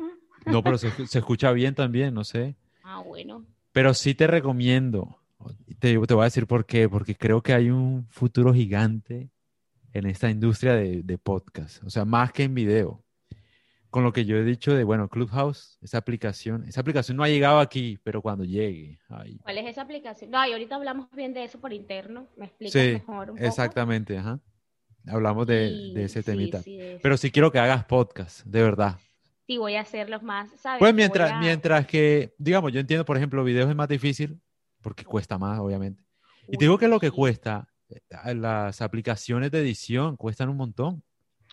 no, pero se, se escucha bien también, no sé. Ah, bueno. Pero sí te recomiendo. Te, te voy a decir por qué. Porque creo que hay un futuro gigante en esta industria de, de podcast. O sea, más que en video. Con lo que yo he dicho de, bueno, Clubhouse, esa aplicación, esa aplicación no ha llegado aquí, pero cuando llegue. ay. ¿Cuál es esa aplicación? No, y ahorita hablamos bien de eso por interno. ¿Me explicas Sí, mejor un poco? exactamente, ajá. Hablamos de, Sí, de ese temita. sí. Pero sí quiero que hagas podcast, de verdad. Sí, voy a hacerlos más, ¿sabes? Pues mientras, a- mientras que, digamos, yo entiendo, por ejemplo, videos es más difícil porque cuesta más, obviamente. Y te digo que lo que cuesta, eh, las aplicaciones de edición cuestan un montón,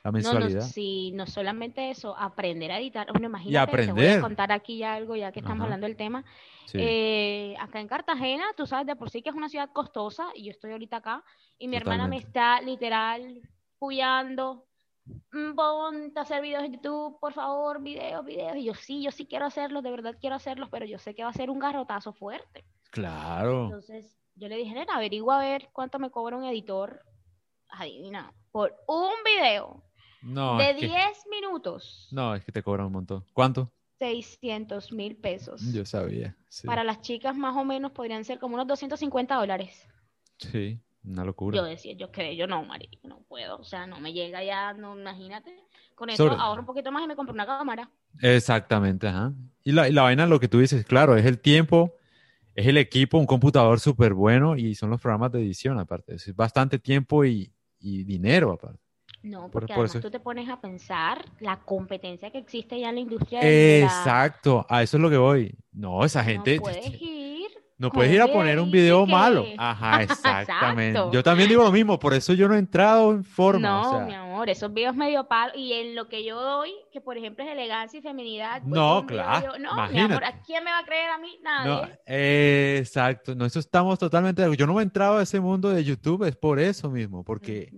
la No, no, mensualidad. sí, no solamente eso, aprender a editar. Bueno, imagínate, te voy aprender. a contar aquí ya algo, ya que estamos Ajá. hablando del tema. Sí. Eh, acá en Cartagena, tú sabes de por sí que es una ciudad costosa, y yo estoy ahorita acá, y mi hermana me está literal puyando, "Mm, ponte a hacer videos en YouTube, por favor, videos, videos, y yo sí, yo sí quiero hacerlos, de verdad quiero hacerlos, pero yo sé que va a ser un garrotazo fuerte. Claro. Entonces, yo le dije, nena, averigua a ver cuánto me cobra un editor, adivina, por un video No, de es que, 10 minutos, no, es que te cobran un montón. ¿Cuánto? 600 mil pesos. Yo sabía. Sí, Para las chicas más o menos podrían ser como unos 250 dólares. sí una Yo locura. decía, yo creo, yo no, marico, no puedo, o sea, no me llega ya, no, imagínate. Con eso Sobre- ahorro un poquito más y me compro una cámara. Exactamente, ajá. Y la, y la vaina, lo que tú dices, claro, es el tiempo, es el equipo, un computador súper bueno y son los programas de edición aparte. Es bastante tiempo y, y dinero aparte. No, Por- porque por además eso- tú te pones a pensar la competencia que existe ya en la industria de la- Exacto, a eso es lo que voy. No, esa gente... No puedes ir. No puedes ir a poner un video que- malo. Ajá, exactamente. Exacto. Yo también digo lo mismo, por eso yo no he entrado en forma. No, o sea, mi amor, esos videos medio palo. Y en lo que yo doy, que por ejemplo es elegancia y feminidad. pues, No, video claro, yo- no, mi amor, imagínate. ¿a quién me va a creer a mí? Nadie. no, eh, exacto. No, eso estamos totalmente. Yo no he entrado a ese mundo de YouTube, es por eso mismo, porque.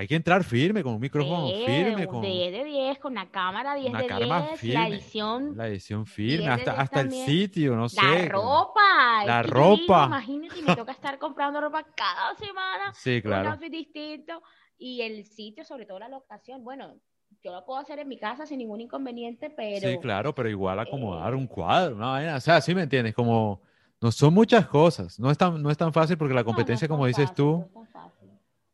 Hay que entrar firme, con un micrófono Sí, firme, con 10 de 10, con la cámara 10 una de cámara 10, la firme, edición, la edición firme, 10 de hasta, 10 hasta el sitio, no sé. la ropa. La ropa. imagínate, me toca estar comprando ropa cada semana. Sí, un claro. outfit distinto y el sitio, sobre todo la locación. Bueno, yo lo puedo hacer en mi casa sin ningún inconveniente, pero Sí, claro, pero igual acomodar eh, un cuadro, una vaina, o sea, sí me entiendes, como no son muchas cosas, no es tan, no es tan fácil porque la no, no competencia, es tan como dices fácil, tú, no.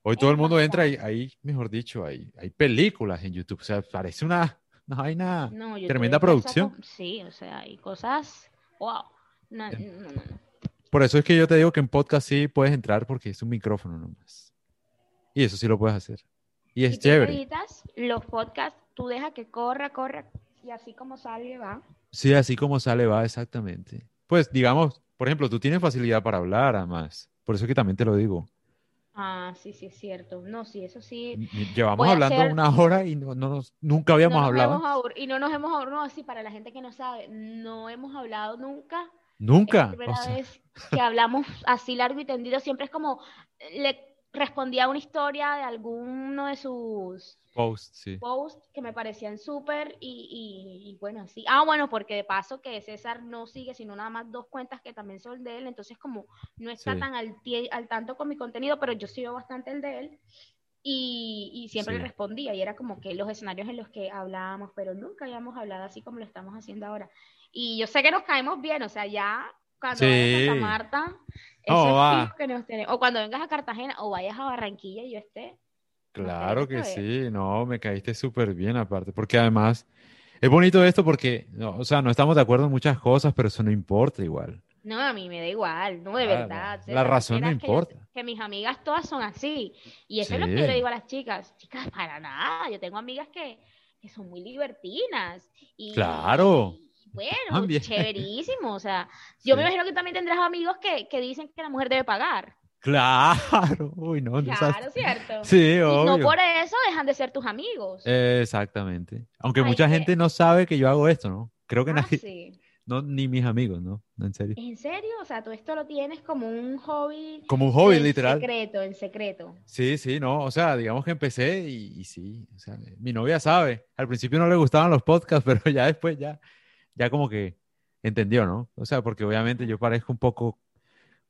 Hoy todo el mundo entra y ahí, mejor dicho, hay, hay películas en YouTube, o sea, parece una, una vaina, No, tremenda producción. saco- Sí, o sea, hay cosas, wow. No, Eh. no, no. Por eso es que yo te digo que en podcast sí puedes entrar porque es un micrófono nomás. Y eso sí lo puedes hacer. Y es tú chévere. editas los podcasts, tú deja que corra, corra, y así como sale, va. Sí, así como sale va exactamente. Pues digamos, por ejemplo, tú tienes facilidad para hablar, además. Por eso es que también te lo digo. Ah, sí, sí, es cierto. No, sí, eso sí. Llevamos Voy hablando hacer- una hora y no, no nos- nunca habíamos no nos hablado. hemos y no nos hemos hablado, no, sí, para la gente que no sabe, no hemos hablado nunca. Es la Nunca. primera O sea, vez que hablamos así largo y tendido. Siempre es como le respondía a una historia de alguno de sus post, sí. posts que me parecían súper y, y- y bueno, así. Ah, bueno, porque de paso que César no sigue, sino nada más dos cuentas que también son de él, entonces como no está Sí. tan al, tanto con mi contenido, pero yo sigo bastante el de él. Y, y siempre Sí. le respondía, y era como que los escenarios en los que hablábamos, pero nunca habíamos hablado así como lo estamos haciendo ahora. Y yo sé que nos caemos bien, o sea, ya cuando vayas a. Santa Marta, eso es va. fijo que nos tenemos. O cuando vengas a Cartagena o vayas a Barranquilla y yo esté. Claro que sí, no, me caíste súper bien aparte, porque además es bonito esto porque, no, o sea, no estamos de acuerdo en muchas cosas, pero eso no importa igual. No, a mí me da igual, no, de Ah, verdad. la razón no supieras que yo- importa. Que, mis amigas todas son así. Y eso es lo que yo le digo a las chicas. Chicas, para nada. Yo tengo amigas que, que son muy libertinas. Y, Claro. y bueno, chéverísimo. O sea, yo me Sí. imagino que también tendrás amigos que, que dicen que la mujer debe pagar. Claro, uy, no, no sabes- Claro, ¿cierto? Sí, Y no obvio. por eso dejan de ser tus amigos. Exactamente. Aunque Hay mucha que- gente no sabe que yo hago esto, ¿no? Creo que Ah, nadie, sí. no, ni mis amigos, ¿no? No, en serio. ¿En serio? O sea, tú esto lo tienes como un hobby. Como un hobby, en literal. secreto, en secreto. Sí, sí, no, o sea, digamos que empecé y, y sí, o sea, mi novia sabe. Al principio no le gustaban los podcasts, pero ya después ya, ya como que entendió, ¿no? O sea, porque obviamente yo parezco un poco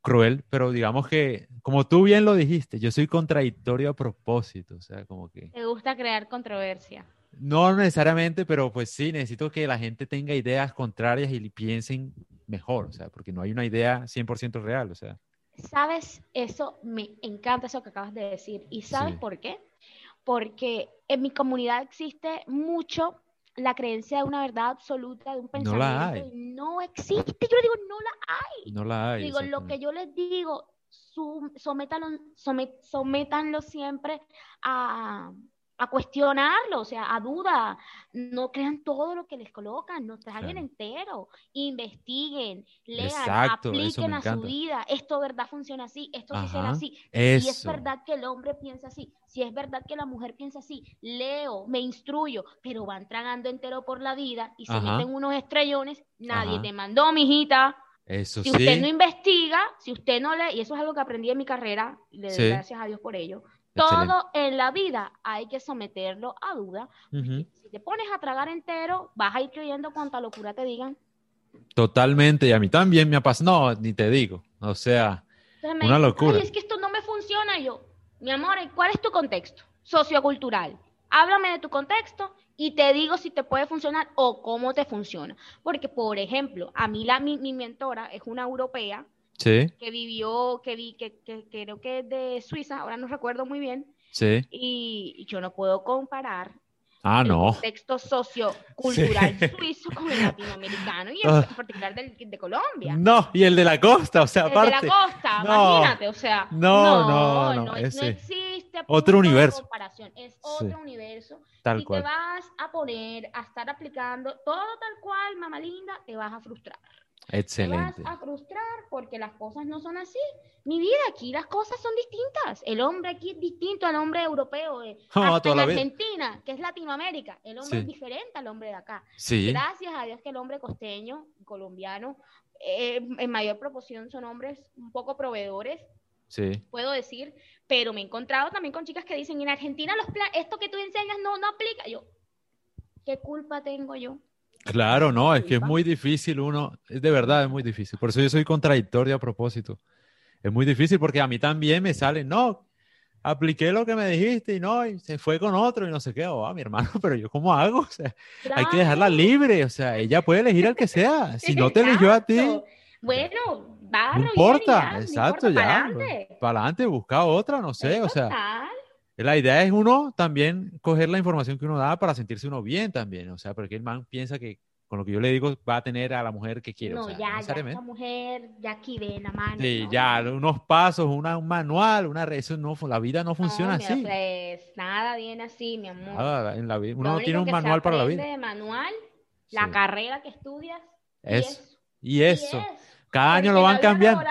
cruel, pero digamos que, como tú bien lo dijiste, yo soy contradictorio a propósito, o sea, como que... Me gusta crear controversia. No necesariamente, pero pues sí, necesito que la gente tenga ideas contrarias y piensen mejor, o sea, porque no hay una idea 100% real, o sea. ¿Sabes? Eso me encanta eso que acabas de decir. ¿Y sabes por qué? Porque en mi comunidad existe mucho la creencia de una verdad absoluta, de un pensamiento. No la hay. No existe. Yo le digo, no la hay. No la hay. Digo, lo que yo les digo, sométanlo, sométanlo siempre a, a cuestionarlo, o sea, a duda. No crean todo lo que les colocan, no traigan entero. Investiguen, lean, apliquen a su vida. Esto verdad funciona así, esto sí será así. Si es verdad que el hombre piensa así, si es verdad que la mujer piensa así, leo, me instruyo, pero van tragando entero por la vida y se meten unos estrellones. Nadie te mandó, mijita. Eso si usted no investiga, si usted no lee, y eso es algo que aprendí en mi carrera, le doy gracias a Dios por ello, todo en la vida hay que someterlo a duda. Si te pones a tragar entero, vas a ir creyendo cuanta locura te digan. Totalmente, y a mí también me ha pasado, no, ni te digo, o sea, una locura. es que esto no me funciona, yo, mi amor, ¿cuál es tu contexto sociocultural? Háblame de tu contexto y te digo si te puede funcionar o cómo te funciona. Porque, por ejemplo, a mí la, mi mentora es una europea que vivió, que vi, que, creo que es de Suiza, ahora no recuerdo muy bien. Sí. Y, yo no puedo comparar ah, el no. contexto sociocultural suizo con el latinoamericano y ah. en particular del, de Colombia. No, y el de la costa, o sea, aparte. El de la costa, imagínate, o sea. No, no, no, no, existe otro universo. Comparación, es otro universo. Tal si te vas a poner a estar aplicando todo tal cual, mamá linda, te vas a frustrar. Excelente. Te vas a frustrar porque las cosas no son así. Mi vida, aquí las cosas son distintas. El hombre aquí es distinto al hombre europeo. Eh. Hasta en Argentina, que es Latinoamérica, el hombre es diferente al hombre de acá. Sí. Gracias a Dios que el hombre costeño, colombiano, eh, en mayor proporción son hombres un poco proveedores. Sí. Puedo decir, pero me he encontrado también con chicas que dicen, en Argentina los esto que tú enseñas no, no aplica. Yo, ¿qué culpa tengo yo? Claro, no, es que es muy difícil uno, es de verdad es muy difícil. Por eso yo soy contradictorio a propósito. Es muy difícil porque a mí también me sale, no, apliqué lo que me dijiste y no, y se fue con otro y no sé qué, oh, mi hermano, pero yo cómo hago, o sea, hay que dejarla libre, o sea, ella puede elegir al que sea, si no te eligió a ti. Bueno, va, no importa, exacto, ya, para adelante, busca otra, no sé, o sea, la idea es uno también coger la información que uno da para sentirse uno bien también. O sea, porque el man piensa que con lo que yo le digo va a tener a la mujer que quiere. No, ya, ya esa mujer ya aquí ve la mano. Sí, ya, unos pasos, una, un manual, una eso no, la vida no funciona así. Pues, nada viene así, mi amor. Nada, en la vida. Uno no tiene un manual para la vida. De manual, la carrera que estudias. Eso. Y eso. Cada año lo van cambiando.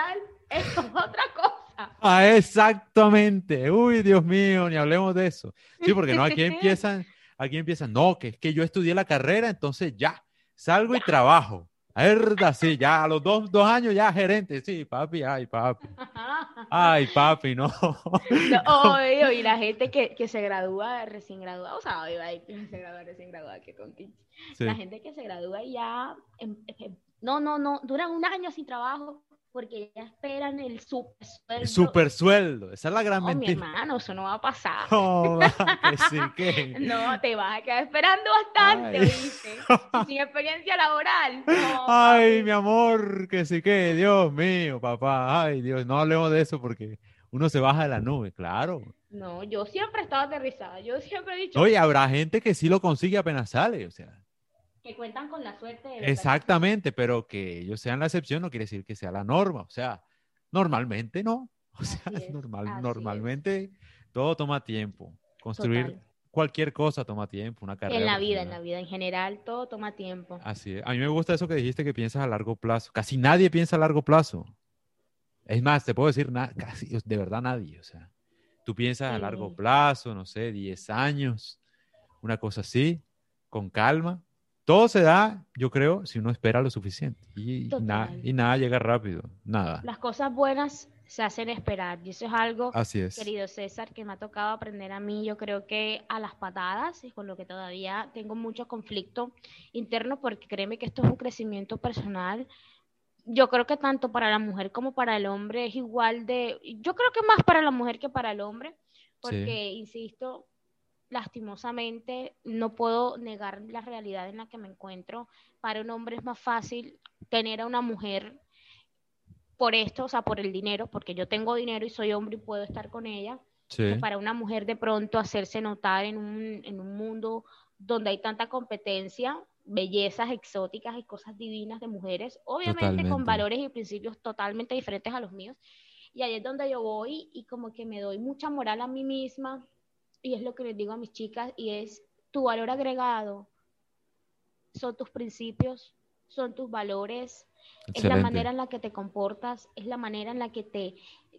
es otra cosa. Ah, exactamente. Uy, Dios mío, ni hablemos de eso. Sí, porque no, aquí empiezan, aquí empiezan, no, que es que yo estudié la carrera, entonces ya, salgo y trabajo. Verdad, sí, ya a los dos, dos, años ya gerente, sí, papi, ay, papi. Ay, papi, no. no y la gente que, que se gradúa recién graduada, o sea, que se gradúa recién graduada, que con La gente que se gradúa y ya, em, em, no, no, no, duran un año sin trabajo porque ya esperan el super sueldo. El super sueldo, esa es la gran mentira. Mi hermano, eso no va a pasar. Oh, que sí, que... no, te vas a quedar esperando bastante, ¿viste? Sin experiencia laboral. Ay, mi amor, que sí que, Dios mío, papá. Ay, Dios, no hablemos de eso porque uno se baja de la nube, claro. No, yo siempre he estado aterrizada, yo siempre he dicho... Oye, habrá gente que sí lo consigue apenas sale, o sea que cuentan con la suerte. De Exactamente, pero que ellos sean la excepción no quiere decir que sea la norma. O sea, normalmente no. O sea, normal, normalmente todo toma tiempo. Construir cualquier cosa toma tiempo, una carrera. En la vida, en la vida en general, todo toma tiempo. Así es. A mí me gusta eso que dijiste que piensas a largo plazo. Casi nadie piensa a largo plazo. Es más, te puedo decir, casi, de verdad nadie. O sea, tú piensas a largo plazo, no sé, 10 años, una cosa así, con calma, todo se da, yo creo, si uno espera lo suficiente. Y, y nada llega rápido, nada. Las cosas buenas se hacen esperar. Y eso es algo, Así es. querido César, que me ha tocado aprender a mí. Yo creo que a las patadas, y con lo que todavía tengo mucho conflicto interno, porque créeme que esto es un crecimiento personal yo creo que tanto para la mujer como para el hombre es igual de, yo creo que más para la mujer que para el hombre, porque, insisto, lastimosamente no puedo negar la realidad en la que me encuentro. Para un hombre es más fácil tener a una mujer por esto, o sea, por el dinero, porque yo tengo dinero y soy hombre y puedo estar con ella. Para una mujer de pronto hacerse notar en un, en un mundo donde hay tanta competencia, bellezas exóticas y cosas divinas de mujeres, obviamente con valores y principios totalmente diferentes a los míos. Y ahí es donde yo voy y como que me doy mucha moral a mí misma y es lo que les digo a mis chicas y es tu valor agregado son tus principios, son tus valores, es la manera en la que te comportas, es la manera en la que te,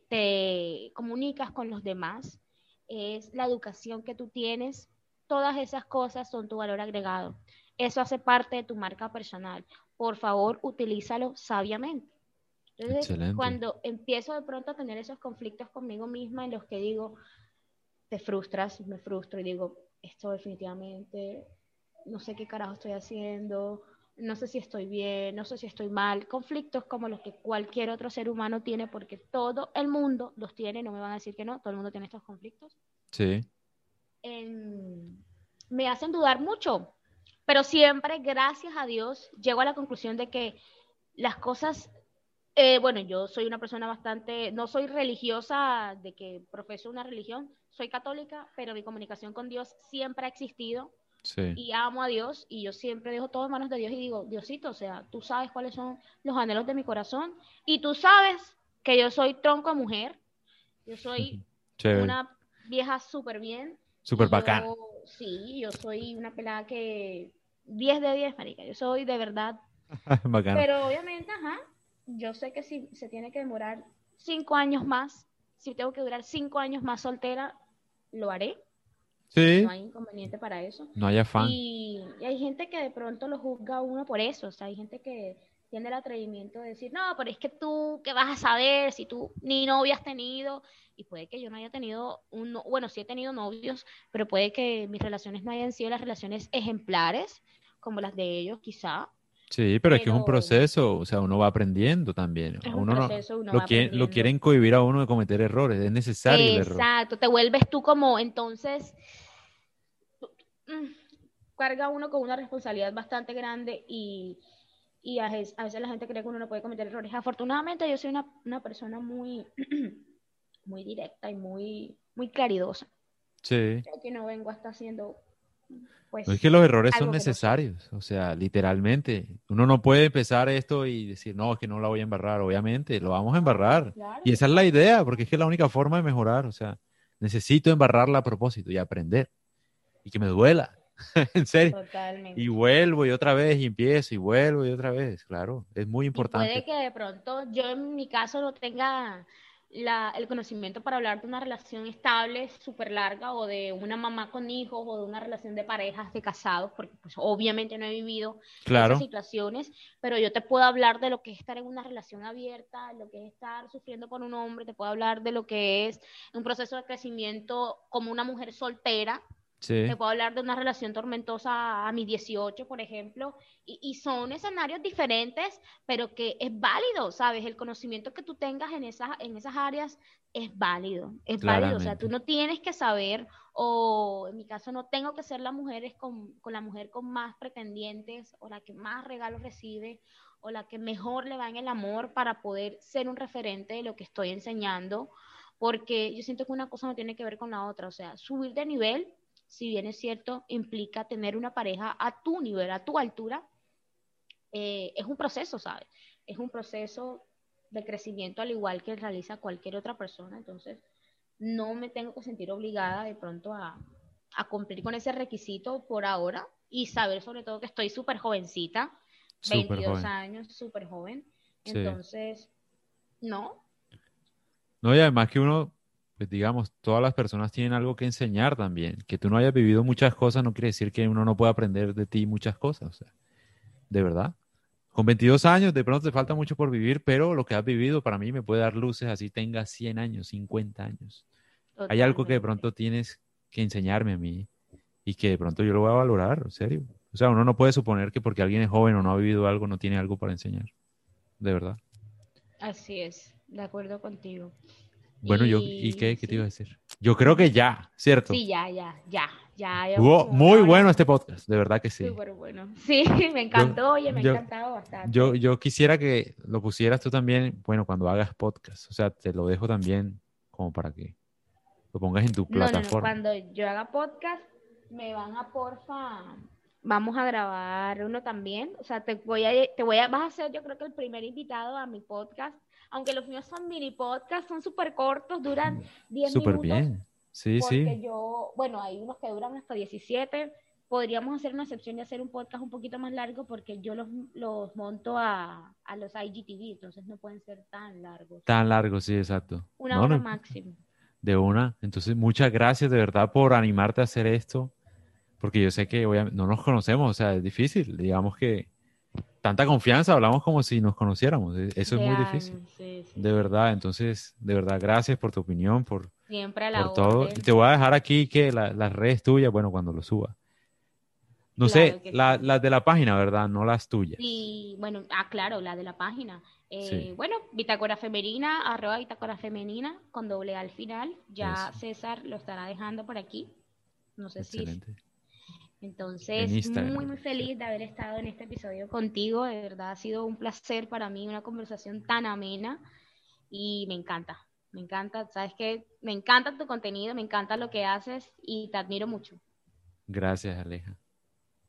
te comunicas con los demás, es la educación que tú tienes, todas esas cosas son tu valor agregado. Eso hace parte de tu marca personal. Por favor, utilízalo sabiamente. Entonces, cuando empiezo de pronto a tener esos conflictos conmigo misma en los que digo, te frustras, me frustro y digo, esto definitivamente, no sé qué carajo estoy haciendo, no sé si estoy bien, no sé si estoy mal. Conflictos como los que cualquier otro ser humano tiene, porque todo el mundo los tiene, no me van a decir que no, todo el mundo tiene estos conflictos. Sí. me hacen dudar mucho, pero siempre, gracias a Dios, llego a la conclusión de que las cosas, eh, bueno, yo soy una persona bastante, no soy religiosa de que profeso una religión, soy católica, pero mi comunicación con Dios siempre ha existido. Sí. Y amo a Dios y yo siempre dejo todo en manos de Dios y digo, Diosito, o sea, tú sabes cuáles son los anhelos de mi corazón y tú sabes que yo soy tronco mujer, yo soy una vieja súper bien. Súper bacán. Sí, yo soy una pelada que 10 de 10, marica. Yo soy de verdad. Pero obviamente, ajá, yo sé que si se tiene que demorar 5 años más, si tengo que durar 5 años más soltera, lo haré. Sí. No hay inconveniente para eso. No hay afán. Y, hay gente que de pronto lo juzga a uno por eso. O sea, hay gente que tiene el atrevimiento de decir, no, pero es que tú, ¿qué vas a saber si tú ni novia has tenido? Y puede que yo no haya tenido un, bueno, sí he tenido novios, pero puede que mis relaciones no hayan sido las relaciones ejemplares como las de ellos, quizá. Sí, pero, es que es un proceso, o sea, uno va aprendiendo también. uno no, lo, lo quieren cohibir a uno de cometer errores, es necesario el error. Exacto, te vuelves tú como, entonces, mm, carga uno con una responsabilidad bastante grande y, y a, veces, la gente cree que uno no puede cometer errores. Afortunadamente yo soy una, una persona muy, muy directa y muy, muy claridosa. Sí. Creo que no vengo hasta haciendo pues, es que los errores son necesarios, o sea, literalmente. Uno no puede empezar esto y decir, no, es que no la voy a embarrar, obviamente, lo vamos a embarrar. Y esa es la idea, porque es que es la única forma de mejorar, o sea, necesito embarrarla a propósito y aprender. Y que me duela, en serio. Totalmente. Y vuelvo y otra vez y empiezo y vuelvo y otra vez, claro, es muy importante. puede que de pronto yo en mi caso no tenga el conocimiento para hablar de una relación estable, súper larga, o de una mamá con hijos, o de una relación de parejas, de casados, porque pues obviamente no he vivido esas situaciones, pero yo te puedo hablar de lo que es estar en una relación abierta, lo que es estar sufriendo por un hombre, te puedo hablar de lo que es un proceso de crecimiento como una mujer soltera, te puedo hablar de una relación tormentosa a mis 18, por ejemplo, y, son escenarios diferentes, pero que es válido, ¿sabes? El conocimiento que tú tengas en esas, en esas áreas es válido, es válido. O sea, tú no tienes que saber, o en mi caso no tengo que ser la mujer con, con la mujer con más pretendientes, o la que más regalos recibe, o la que mejor le va en el amor para poder ser un referente de lo que estoy enseñando, porque yo siento que una cosa no tiene que ver con la otra, o sea, subir de nivel si bien es cierto, implica tener una pareja a tu nivel, a tu altura, eh, es un proceso, ¿sabes? Es un proceso de crecimiento al igual que realiza cualquier otra persona, entonces no me tengo que sentir obligada de pronto a, cumplir con ese requisito por ahora y saber sobre todo que estoy súper jovencita, 22 años, súper joven, entonces, no. No, y además que uno pues digamos, todas las personas tienen algo que enseñar también. Que tú no hayas vivido muchas cosas no quiere decir que uno no pueda aprender de ti muchas cosas. O sea, de verdad. Con 22 años de pronto te falta mucho por vivir, pero lo que has vivido para mí me puede dar luces así tenga 100 años, 50 años. Hay algo que de pronto tienes que enseñarme a mí y que de pronto yo lo voy a valorar, en serio. O sea, uno no puede suponer que porque alguien es joven o no ha vivido algo no tiene algo para enseñar. de verdad. Así es, de acuerdo contigo. Bueno, yo, ¿y qué, qué te iba a decir? Yo creo que ya, ¿cierto? Sí, ya, ya, ya, ya. Hubo muy bueno este podcast, de verdad que sí. Súper bueno. Sí, me encantó, oye, me ha encantado bastante. Yo, yo quisiera que lo pusieras tú también, bueno, cuando hagas podcast, o sea, te lo dejo también como para que lo pongas en tu plataforma. Cuando yo haga podcast, me van a porfa, vamos a grabar uno también, o sea, te voy a, te voy a, vas a ser yo creo que el primer invitado a mi podcast aunque los míos son mini podcasts, son súper cortos, duran 10 minutos. Súper bien, sí, porque sí. yo, bueno, hay unos que duran hasta 17, podríamos hacer una excepción y hacer un podcast un poquito más largo porque yo los, los monto a, a, los IGTV, entonces no pueden ser tan largos. Tan largos, sí, exacto. Una hora máximo. De una. Entonces, muchas gracias de verdad por animarte a hacer esto, porque yo sé que no nos conocemos, o sea, es difícil. Digamos que tanta confianza, hablamos como si nos conociéramos. E, eso es muy difícil. De verdad, entonces, de verdad, gracias por tu opinión, por, Siempre todo. Y te voy a dejar aquí que las redes tuyas, bueno, cuando lo suba. No sé, las de la página, ¿verdad? No las tuyas. Sí, bueno, ah, claro, la de la página. Eh, bueno, Bitácora Femenina, arroba Bitácora Femenina, con doble al final. Ya César lo estará dejando por aquí. No sé Excelente. si entonces, muy, muy feliz de haber estado en este episodio contigo. De verdad, ha sido un placer para mí, una conversación tan amena y me encanta, me encanta. Sabes que me encanta tu contenido, me encanta lo que haces y te admiro mucho. Gracias, Aleja.